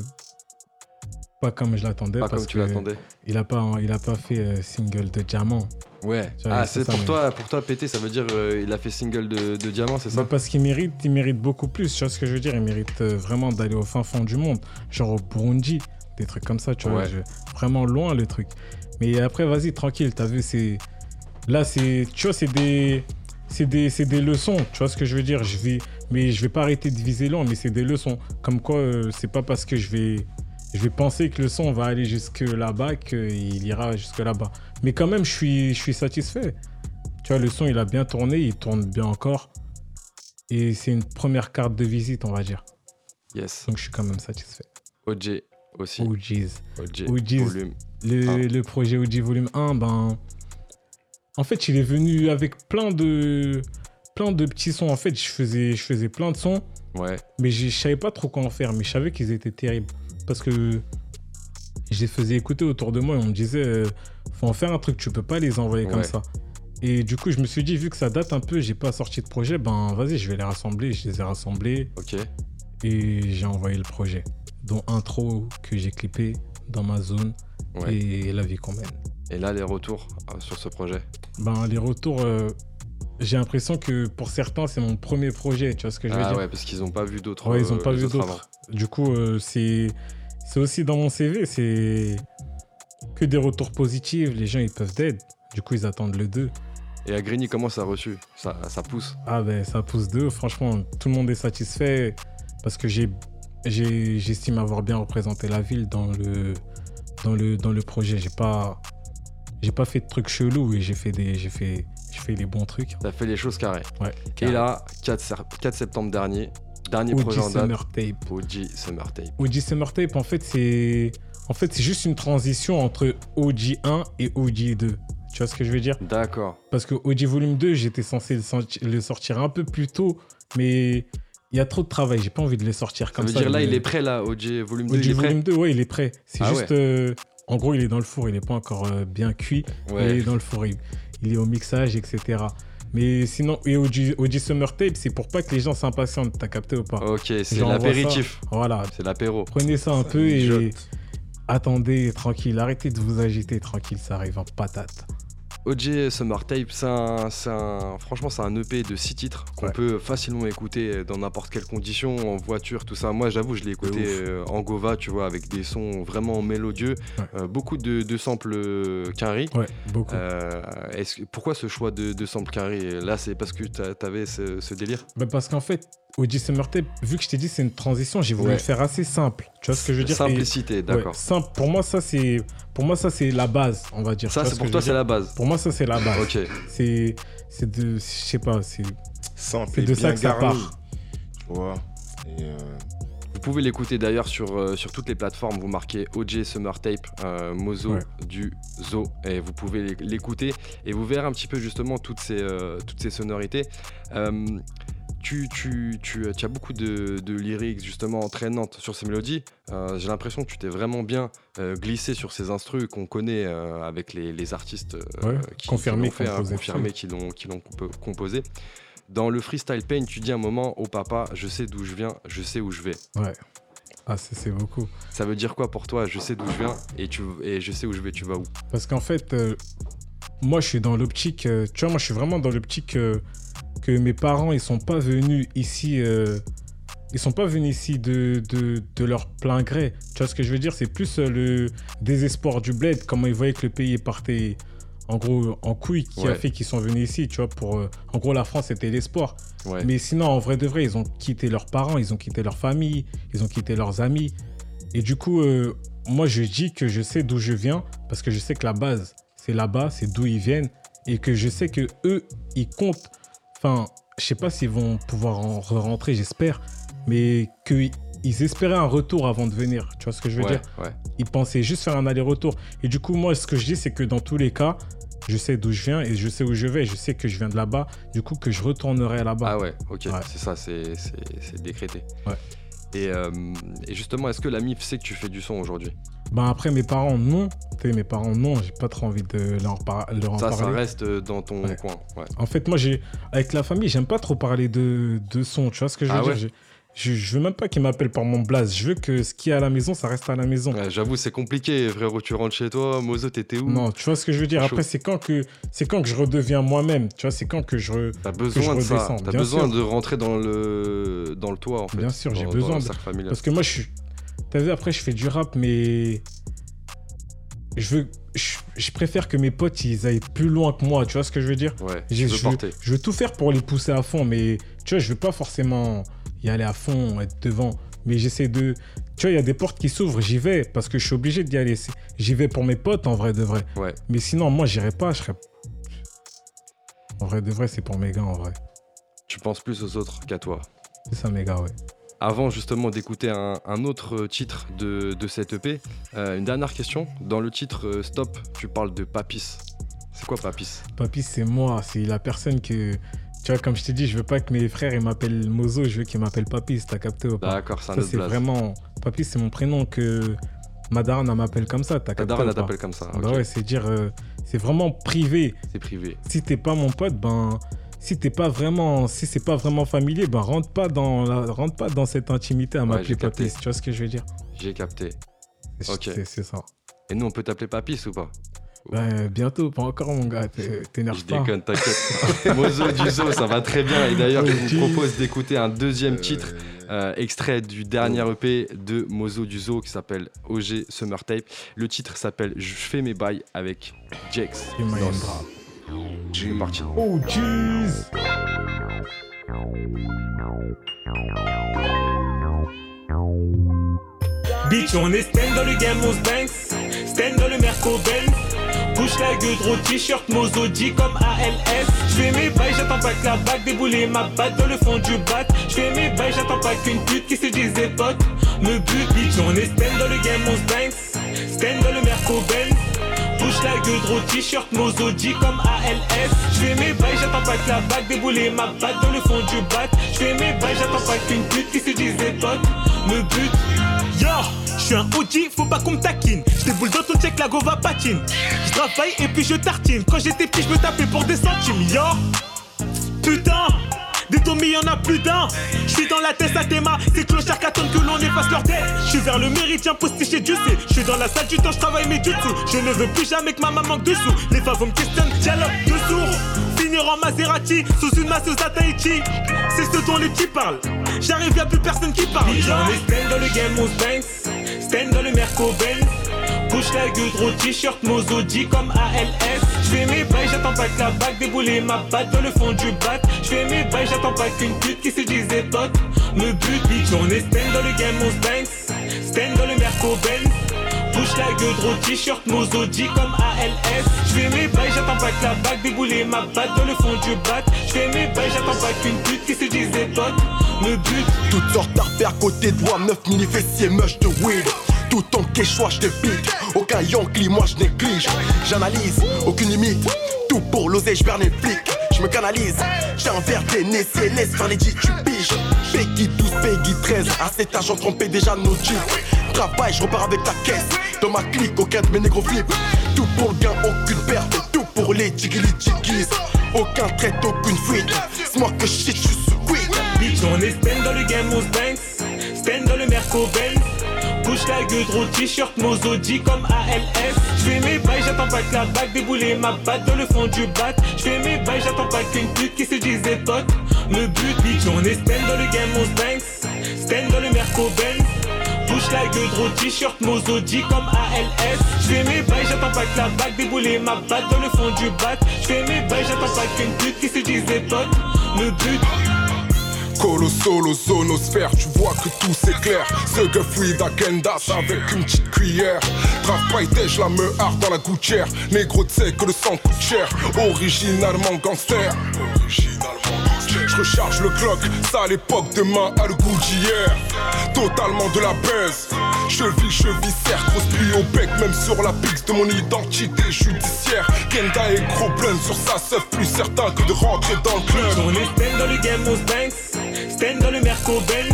pas comme je l'attendais. Pas parce comme tu l'attendais. Il a pas, il a pas fait euh, single de diamant. Ouais. Ah, c'est pour mais- toi, pour toi, péter, ça veut dire euh, il a fait single de, de diamant, c'est ça? Bah, parce qu'il mérite, il mérite beaucoup plus. Tu vois ce que je veux dire? Il mérite euh, vraiment d'aller au fin fond du monde, genre au Burundi, des trucs comme ça. Tu vois, Ouais. je- vraiment loin le truc. Mais après, vas-y, tranquille. T'as vu, c'est là, c'est, tu vois, c'est des, c'est des, c'est des leçons. Tu vois ce que je veux dire? Je vais, mais je vais pas arrêter de viser loin, mais c'est des leçons. Comme quoi, euh, c'est pas parce que je vais, je vais penser que le son va aller jusque là-bas qu'il ira jusque là-bas. Mais quand même, je suis, je suis satisfait. Tu vois, le son, il a bien tourné, il tourne bien encore. Et c'est une première carte de visite, on va dire. Yes. Donc je suis quand même satisfait. OJ aussi. OGs. OJ. OGs. Volume. Le, le projet OG Volume 1, ben. En fait, il est venu avec plein de. plein de petits sons. En fait, je faisais, je faisais plein de sons, Ouais. mais je je savais pas trop quoi en faire. Mais je savais qu'ils étaient terribles. Parce que. Je les faisais écouter autour de moi et on me disait, euh, faut en faire un truc, tu peux pas les envoyer comme ça. Et du coup, je me suis dit, vu que ça date un peu, j'ai pas sorti de projet, ben vas-y, je vais les rassembler. Je les ai rassemblés Ok. et j'ai envoyé le projet. Dont intro que j'ai clippé dans ma zone Ouais. et la vie qu'on mène. Et là, les retours euh, sur ce projet? Ben, les retours, euh, j'ai l'impression que pour certains, c'est mon premier projet. Tu vois ce que je veux Ah dire? ouais, parce qu'ils ont pas vu d'autres. Ouais, ils ont euh, pas vu autres d'autres. Du coup, euh, c'est c'est aussi dans mon CV, c'est que des retours positifs. Les gens, ils peuvent d'aide. Du coup, ils attendent le 2. Et à Grigny, comment ça a reçu? Ça, ça pousse. Ah ben, ça pousse 2. Franchement, tout le monde est satisfait parce que j'ai j'ai- j'estime avoir bien représenté la ville dans le, dans le, dans le projet. J'ai pas, j'ai pas fait de trucs chelous et j'ai fait, des, j'ai fait, j'ai fait les bons trucs. T'as fait les choses carrées. Ouais. Et là, 4, ser- 4 septembre dernier, dernier OG projet en date. Summer Tape. OG Summer Tape. OG Summer Tape, en fait, c'est en fait, c'est juste une transition entre OG 1 et OG 2. Tu vois ce que je veux dire? D'accord. Parce que OG Volume 2, j'étais censé le, sorti- le sortir un peu plus tôt, mais il y a trop de travail. J'ai pas envie de les sortir Ça comme veut ça. dire là, il est prêt là, OG volume 2, OG il est prêt? Volume 2, ouais, il est prêt. C'est Ah juste. euh, en gros, il est dans le four, il est pas encore euh, bien cuit. Il est dans le four, il, il est au mixage, etc. Mais sinon, et OG, OG Summer Tape, c'est pour pas que les gens s'impatientent. T'as capté ou pas Ok, c'est l'apéritif. Voilà, C'est l'apéro. prenez ça un Ça peu et attendez tranquille. Arrêtez de vous agiter tranquille, ça arrive en patate. OG Summer Tape, c'est un, un- franchement, c'est un EP de 6 titres qu'on Ouais. peut facilement écouter dans n'importe quelle condition, en voiture, tout ça. Moi, j'avoue, je l'ai écouté euh, en Gova, tu vois, avec des sons vraiment mélodieux, Ouais. Euh, beaucoup de, de samples euh, Quinry. Ouais, beaucoup. Euh, pourquoi ce choix de, de samples Quinry Là, c'est parce que t'avais ce, ce délire? Bah, parce qu'en fait, OG Summer Tape, vu que je t'ai dit c'est une transition, j'ai voulu Ouais. le faire assez simple. Tu vois ce que je veux dire? Simplicité, ouais, d'accord. simple. Pour moi, ça c'est, pour moi ça c'est la base, on va dire. Ça, c'est ce pour toi, c'est la base. Pour moi, ça c'est la base. Ok. C'est, c'est de, je sais pas, c'est. Simple de ça que ça part. Tu vois Et euh, Vous pouvez l'écouter d'ailleurs sur, euh, sur toutes les plateformes. Vous marquez OJ Summer Tape, euh, Mozo Ouais. du Zo, et vous pouvez l'é- l'écouter et vous verrez un petit peu justement toutes ces, euh, toutes ces sonorités. Euh, tu, tu, tu, tu as beaucoup de, de lyrics justement entraînantes sur ces mélodies. Euh, J'ai l'impression que tu t'es vraiment bien euh, glissé sur ces instrus qu'on connaît euh, avec les, les artistes euh, Ouais, qui, confirmés, qui l'ont fait, hein, confirmés, qui l'ont qui l'ont compo- composé. Dans le freestyle pain, tu dis un moment, oh papa, je sais d'où je viens, je sais où je vais. Ouais. Ah, c'est, c'est beaucoup. Ça veut dire quoi pour toi Je sais d'où je viens et, tu, et je sais où je vais, tu vas où Parce qu'en fait, euh, moi, je suis dans l'optique. euh, tu vois, moi, je suis vraiment dans l'optique euh, que mes parents, ils sont pas venus ici. euh, ils sont pas venus ici de, de, de leur plein gré. Tu vois ce que je veux dire? C'est plus euh, le désespoir du bled, comment ils voyaient que le pays partait en gros en couille, qui a fait qu'ils sont venus ici. Tu vois, pour. euh, en gros, la France, c'était l'espoir. Ouais. Mais sinon, en vrai de vrai, ils ont quitté leurs parents, ils ont quitté leur famille, ils ont quitté leurs amis. Et du coup, euh, moi, je dis que je sais d'où je viens parce que je sais que la base, c'est là-bas, c'est d'où ils viennent. Et que je sais que eux, ils comptent. Enfin, je sais pas s'ils vont pouvoir en re-rentrer, j'espère. Mais qu'ils espéraient un retour avant de venir. Tu vois ce que je veux ouais, dire? ouais. Ils pensaient juste faire un aller-retour. Et du coup, moi, ce que je dis, c'est que dans tous les cas, je sais d'où je viens et je sais où je vais. Je sais que je viens de là-bas. Du coup, que je retournerai là-bas. Ah ouais, ok, Ouais. c'est ça, c'est décrété. Ouais. Et, euh, et justement, est-ce que la MIF sait que tu fais du son aujourd'hui? Ben après, mes parents, non. Mes parents, non. J'ai pas trop envie de leur, par- leur en Ça, ça parler. reste euh, dans ton Ouais. coin. Ouais. En fait, moi, j'ai avec la famille, j'aime pas trop parler de, de son. Tu vois ce que je veux Ah dire? ouais? Je, je veux même pas qu'ils m'appellent par mon blaze. Je veux que ce qui est à la maison, ça reste à la maison. Ouais, J'avoue, c'est compliqué, frérot. Tu rentres chez toi, Mozo, t'étais où? Non, tu vois ce que je veux dire? Après, c'est quand que c'est quand que je redeviens moi-même. Tu vois, c'est quand que je. re- T'as besoin de ça. redescends, T'as besoin sûr. de rentrer dans le, dans le toit, en fait. Bien sûr, j'ai besoin de-. Parce que moi, je suis. T'as vu, après, je fais du rap, mais. Je veux. Je, je préfère que mes potes, ils aillent plus loin que moi. Tu vois ce que je veux dire? Ouais, je veux je, veux, porter. je veux tout faire pour les pousser à fond, mais tu vois, je veux pas forcément y aller à fond, être devant. Mais j'essaie de. Tu vois, il y a des portes qui s'ouvrent, j'y vais parce que je suis obligé d'y aller. J'y vais pour mes potes en vrai de vrai. Ouais. Mais sinon, moi, j'irai pas. Je serais. En vrai, de vrai, c'est pour mes gars, en vrai. Tu penses plus aux autres qu'à toi. C'est ça, mes gars, ouais. Avant justement d'écouter un, un autre titre de, de cette EP, euh, une dernière question. Dans le titre euh, Stop, tu parles de Papis. C'est quoi Papis? Papy, c'est moi. C'est la personne que. Tu vois, comme je t'ai dit, je veux pas que mes frères ils m'appellent Mozo, je veux qu'ils m'appellent Papy, t'as capté ou pas? D'accord, Ça, c'est vraiment. Papy, c'est mon prénom que Madara m'appelle comme ça, t'as Ta capté pas? t'appelle comme ça. Bah ok. ouais, c'est dire. euh, c'est vraiment privé. C'est privé. Si t'es pas mon pote, ben. Si t'es pas vraiment. Si c'est pas vraiment familier, ben rentre pas dans, la- rentre pas dans cette intimité à Ouais, m'appeler. Papy. Tu vois ce que je veux dire? J'ai capté. Ok. c'est- ça. Et nous, on peut t'appeler Papis ou pas? Ben, bientôt, pas encore, mon gars. t'é- T'énerve Je pas. déconne, t'inquiète. (laughs) Mozo Duzo, ça va très bien. Et d'ailleurs, je vous propose d'écouter un deuxième titre, euh, extrait du dernier EP de Mozo Duzo qui s'appelle OG Summer Tape. Le titre s'appelle Je fais mes bails avec Jex. C'est parti. Oh, jeez Bitch, on est stand dans le game, se banks. Stand dans le Merco Benz. Bouge la gueule, gros t-shirt, Mozo G comme ALS. J'fais mes bails, j'attends pas que la bague débouler ma batte dans le fond du bat. J'fais mes bails, j'attends pas qu'une pute qui se disait pote me bute. Bitch, on est stand dans le game, se banks. Stand dans le Merco Benz. Bouge la gueule, gros t-shirt, Mozo G comme ALS. J'fais mes bails, j'attends pas que la bague débouler ma batte dans le fond du bat. J'fais mes bails, j'attends pas qu'une pute qui se disait pote me bute. Yo, je suis un OG, faut pas qu'on me taquine. Je déboule dans ton check, la gova patine. Je travaille et puis je tartine. Quand j'étais petit, je me tapais pour des centimes. Yo, putain, des Tommy, y'en a plus d'un. Je suis dans la tête à Théma, c'est clochard qu'attendent que l'on efface leur tête. Je suis vers le méridien postiché Dieu sait. Je suis dans la salle du temps, je travaille mes jutsu. Je ne veux plus jamais que ma maman manque de sous. Les favos me questionnent, dialogue de sourds. Finir en Maserati, sous une masseuse à Tahiti. C'est ce dont les petits parlent. J'arrive, y'a plus personne qui parle. On est stand dans le game, se banks. Stand dans le Merco Benz. Bouge la gueule, gros t-shirt, Mozo G comme ALS. J'fais mes bails, j'attends pas que la bague débouler ma batte dans le fond du bat. J'fais mes bails, j'attends pas qu'une pute qui se disait pote me bute. Bitch, on est stand dans le game, on banks. Stand dans le Merco Benz. Bouge la gueule, gros t-shirt, Mozo G comme ALS. J'fais mes bails, j'attends pas que la bague débouler ma batte dans le fond du bat. J'fais mes bails, j'attends pas qu'une pute qui se disait pote me bute. Toutes sortes d'artères côté droit, 9 mini fessiers, mush de weed. Tout en quechua, je te pique. Aucun yankee, moi je néglige. J'analyse, aucune limite. Tout pour l'oseille, je les flics. Je me canalise. J'ai un verre TNC, laisse faire les tu piges. Peggy 12, Peggy 13. À cet âge, on trompait déjà nos jeeps. Travail, je repars avec ta caisse. Dans ma clique, aucun de mes négros. Tout pour le gain, aucune perte. Tout pour les jiggly jiggies. Aucun trait, aucune fuite. Smoke shit, je suis sweet. Bitch, on est stand dans le game, se banks. Stand dans le Merco Benz. Bouge la gueule, gros t-shirt, Mozo G comme ALS. J'fais mes bails, j'attends pas que la bague débouler ma batte dans le fond du bat. J'fais mes bails, j'attends pas qu'une pute qui se disait pote me bute. Bitch, on est stand dans le game, on banks. Stand dans le Merco Benz. Bouge la gueule, gros t-shirt, Mozo G comme ALS. J'fais mes bails, j'attends pas que la bague débouler ma batte dans le fond du bat. J'fais mes bails, j'attends pas qu'une pute qui se disait pote me bute. Colossolo, zonosphère, tu vois que tout s'éclaire. Ce que fluide agendas avec une petite cuillère. Travail je la me harde dans la gouttière. Négro, tu que le sang coûte cher. Originalement gangster. Je recharge le clock, ça à l'époque, demain à le goût d'hier. Totalement de la baisse. Cheville, cheville, serre, grosse pluie au bec, même sur la pix de mon identité judiciaire. Kenda est gros blend sur sa seuf, plus certain que de rentrer dans le club. Stand dans le Merco Benz.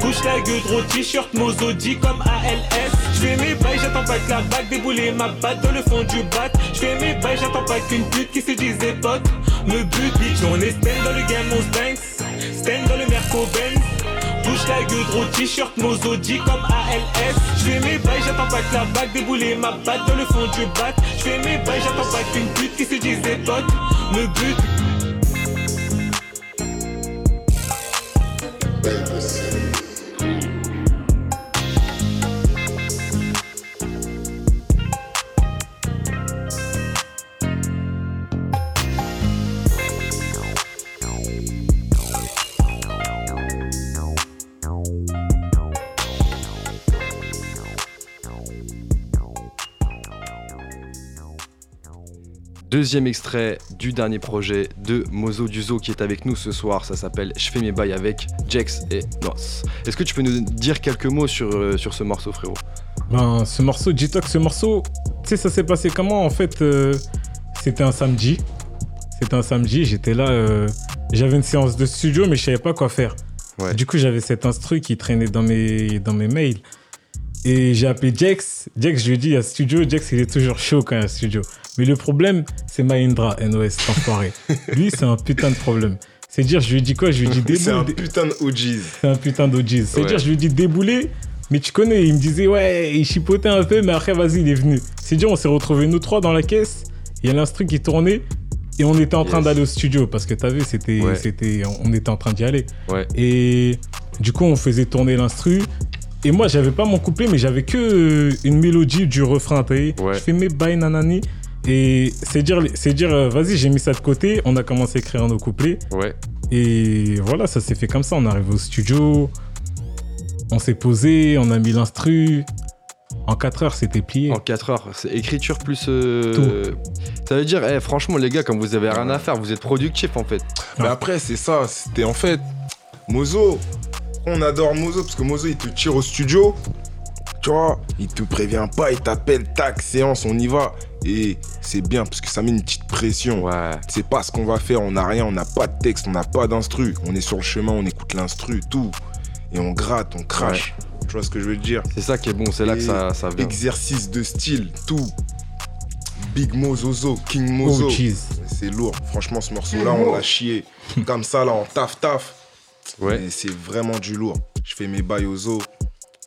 Bouge la gueule, gros t-shirt, Mozo G comme ALS. J'fais mes bails, j'attends pas que la bague débouler ma batte dans le fond du bat. J'fais mes bails, j'attends pas qu'une pute qui se disait pote me bute. Bitch, on est stand dans le game, on banks. Stand dans le Merco Benz. Bouge la gueule, gros t-shirt, Mozo G comme ALS. J'fais mes bails, j'attends pas que la bague débouler ma batte dans le fond du bat. J'fais mes bails, j'attends pas qu'une pute qui se disait pote me bute. baby. Deuxième extrait du dernier projet de Mozo Duzo qui est avec nous ce soir. Ça s'appelle Je fais mes bails avec Jex et Nos. Est-ce que tu peux nous dire quelques mots sur, euh, sur ce morceau, frérot? Ben, ce morceau, J-Talk, ce morceau, tu sais, ça s'est passé comment En fait, euh, c'était un samedi. C'était un samedi, j'étais là, euh, j'avais une séance de studio, mais je savais pas quoi faire. Ouais. Du coup, j'avais cet instru qui traînait dans mes, dans mes mails. Et j'ai appelé Jex. Jex, je lui ai dit, il y a studio. Jex, il est toujours chaud quand il y a studio. Mais le problème, c'est Mahindra, NOS, enfoiré. (laughs) Lui, c'est un putain de problème. C'est dire, je lui ai dit quoi? Je lui ai dit C'est un putain de OGs. C'est un putain d'OGs. C'est Ouais. dire, je lui ai dit débouler, mais tu connais, il me disait, ouais, il chipotait un peu, mais après, vas-y, il est venu. C'est dire, on s'est retrouvés nous trois dans la caisse, il y a l'instru qui tournait, et on était en train Yes. d'aller au studio, parce que t'as vu, c'était, Ouais. c'était, on était en train d'y aller. Ouais. Et du coup, on faisait tourner l'instru. Et moi, j'avais pas mon couplet, mais j'avais que euh, une mélodie du refrain. t'as vu? Ouais. Je fais mes bails nanani. Et c'est dire, c'est dire euh, vas-y, j'ai mis ça de côté. On a commencé à écrire nos couplets. Ouais. Et voilà, ça s'est fait comme ça. On est arrivé au studio. On s'est posé, on a mis l'instru. En 4 heures, c'était plié. En 4 heures, c'est écriture plus. euh, Ça veut dire, eh, franchement, les gars, comme vous avez rien à faire, vous êtes productifs en fait. Mais après, c'est ça. C'était en fait. Mozo. On adore Mozo parce que Mozo, il te tire au studio. Tu vois, il te prévient pas, il t'appelle, tac, séance, on y va. Et c'est bien parce que ça met une petite pression. Ouais. C'est pas ce qu'on va faire, on n'a rien, on n'a pas de texte, on n'a pas d'instru. On est sur le chemin, on écoute l'instru, tout. Et on gratte, on crache. Tu vois ce que je veux dire? C'est ça qui est bon, c'est là que ça, ça vient. Exercice de style, tout. Big Mozozo, King Mozo. Oh, c'est lourd. Franchement, ce morceau-là, on l'a chié. Comme ça, là, on taf taf. Ouais. Mais c'est vraiment du lourd. Je fais mes bails au zoo.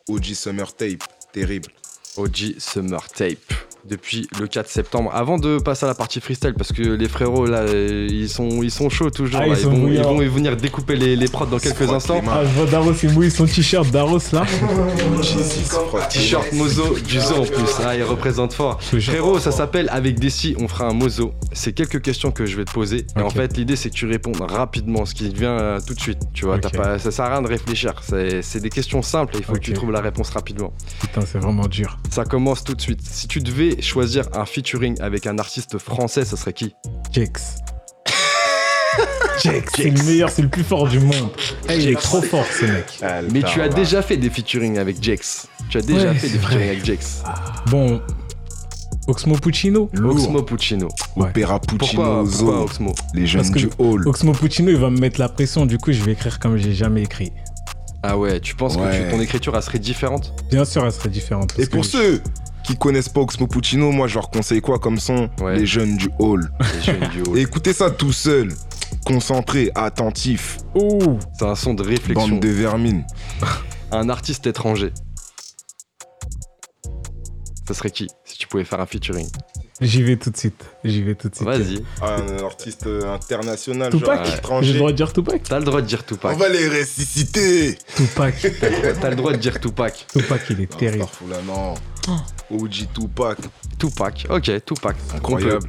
OG Summer Tape. Terrible. OG Summer Tape depuis le 4 septembre. Avant de passer à la partie freestyle, parce que les frérots là, euh, ils sont, ils sont chauds toujours. Ah, là. ils sont vont, ils vont venir découper les, les prods dans quelques instants. Ah, je vois Daros, il mouille son t-shirt Daros là. (laughs) T-shirt Mozo du zoo en plus. Ah, il représente fort. Frérot, ça s'appelle Avec Desi, on fera un Mozo. C'est quelques questions que je vais te poser. Et en fait, l'idée, c'est que tu répondes rapidement, ce qui vient euh, tout de suite. Tu vois, Ok. t'as pas, ça sert à rien de réfléchir. C'est c'est des questions simples et il faut que tu trouves la réponse rapidement. Putain, c'est vraiment dur. Ça commence tout de suite. Si tu devais choisir un featuring avec un artiste français, ça serait qui? Jex. (laughs) Jex, c'est le meilleur, c'est le plus fort du monde. Eh, il est trop fort ce mec. Mais tu as déjà fait des featuring avec Jex. Tu as déjà Ouais, fait des featuring avec Jex. Bon, Oxmo Puccino? Oxmo Puccino. Ouais. Opéra Pourquoi, Puccino, pourquoi Zoo. Oxmo? Les jeunes Parce que- du hall. Oxmo Puccino, il va me mettre la pression, du coup, je vais écrire comme j'ai jamais écrit. Ah ouais, tu penses que tu- ton écriture elle serait différente? Bien sûr, elle serait différente. Et pour ceux qui connaissent pas Oxmo Puccino, moi je leur conseille quoi comme son? Ouais. Les jeunes du hall. Les jeunes du haut. (laughs) Et écoutez ça tout seul, concentré, attentif, Ouh, C'est un son de réflexion. bande de vermine. (laughs) Un artiste étranger. Ça serait qui si tu pouvais faire un featuring? J'y vais tout de suite. J'y vais tout de suite. Vas-y, Ah, un artiste euh, international, Tupac? genre J'ai le droit de dire Tupac? T'as le droit de dire On Tupac. va les ressusciter. Tupac. T'as le droit de dire Tupac. Tupac, il est terrible. Starfoula, non. OG Tupac, Tupac, ok, Tupac. incroyable.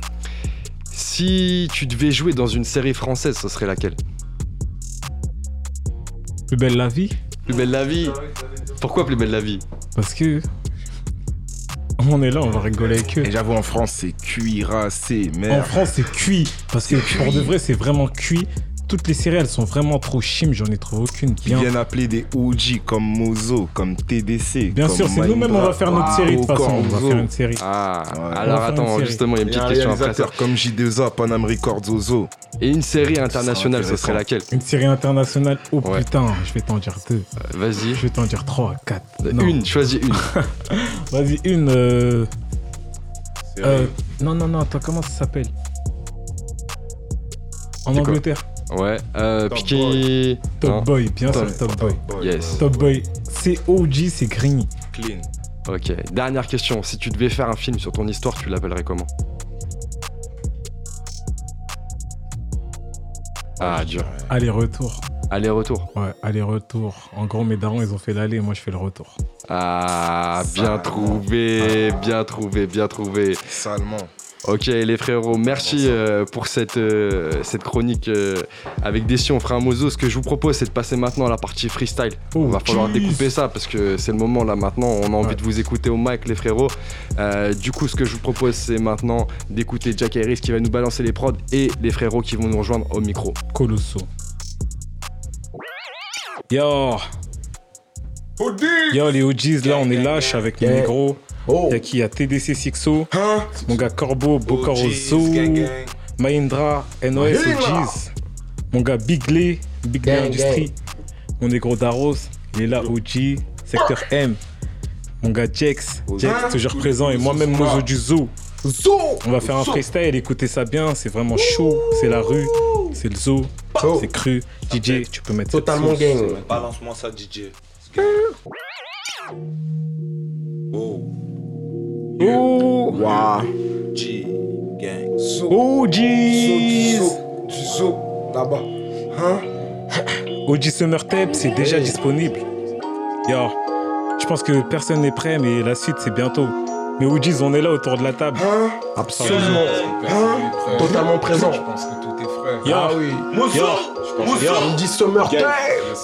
Si tu devais jouer dans une série française, ce serait laquelle? Plus belle la vie Plus belle la vie Pourquoi plus belle la vie? Parce que. On est là, on va rigoler avec eux. Et j'avoue, en France, c'est cuirassé, En merde. France, c'est cuit. Parce que pour de vrai, c'est vraiment cuit. Toutes les séries, elles sont vraiment trop chim. J'en ai trouvé aucune Qui bien. viennent appeler des OG comme Mozo, comme TDC. Bien comme sûr, c'est nous-mêmes, on va faire notre série de toute façon. On va faire une série. Ah, Ouais. alors attends, justement, il y a une Et petite un question après ça. comme J2A, Panam Records, Ozo. Et une série internationale, ce serait laquelle Une série internationale. Oh Ouais. putain, je vais t'en dire deux. Euh, Vas-y. Je vais t'en dire trois, quatre. Non. Une, choisis une. (laughs) Vas-y, une. euh, euh, non, non, non, attends, comment ça s'appelle? En Angleterre. Ouais, euh, Top Piqué. Top Non. Boy, bien Top- sûr, Top Boy. Boy, Yes. Top Boy. C'est OG, c'est Grigny. Clean. Ok, dernière question. Si tu devais faire un film sur ton histoire, tu l'appellerais comment? Ah, dur. Aller-retour. Aller-retour. Ouais, aller-retour. En gros, mes darons, ils ont fait l'aller, moi, je fais le retour. Ah, bien Salement. trouvé, bien trouvé, bien trouvé. Salement. Ok les frérots, merci euh, pour cette, euh, cette chronique euh, avec Dessi, on fera un mozo. Ce que je vous propose c'est de passer maintenant à la partie freestyle. Oh, on va falloir découper ça parce que c'est le moment là maintenant, on a envie de vous écouter au mic les frérots. Euh, du coup ce que je vous propose c'est maintenant d'écouter Jack Harris qui va nous balancer les prods et les frérots qui vont nous rejoindre au micro. Colosso. Yo Yo les OGs là on est lâche avec mes négros. Oh. Y'a qui Y'a TDC Sixo, mon gars Corbeau, Bocoroso, Mahindra, NOS OGs, mon gars Bigley, Bigley Gang, Industrie, mon négro Daros, il est là OG, secteur M, mon gars Jex, Jex toujours présent et moi-même Mozo du Zoo. On va faire un freestyle, écoutez ça bien, c'est vraiment chaud, c'est la rue, c'est le zoo, c'est cru. DJ, tu peux mettre Totalement gang. Balance-moi ça, DJ. Oh, Waouh. G, gang. OGs Du zoo, là-bas. Hein? (laughs) OG Summer Tape, c'est déjà disponible. Yo, je pense que personne n'est prêt, mais la suite, c'est bientôt. Mais OGs, on est là autour de la table. Hein? Absolument. Hein? Totalement présent. Je pense que tout est frais. Yo, Ah oui. yo, yo. On dit Summer Time.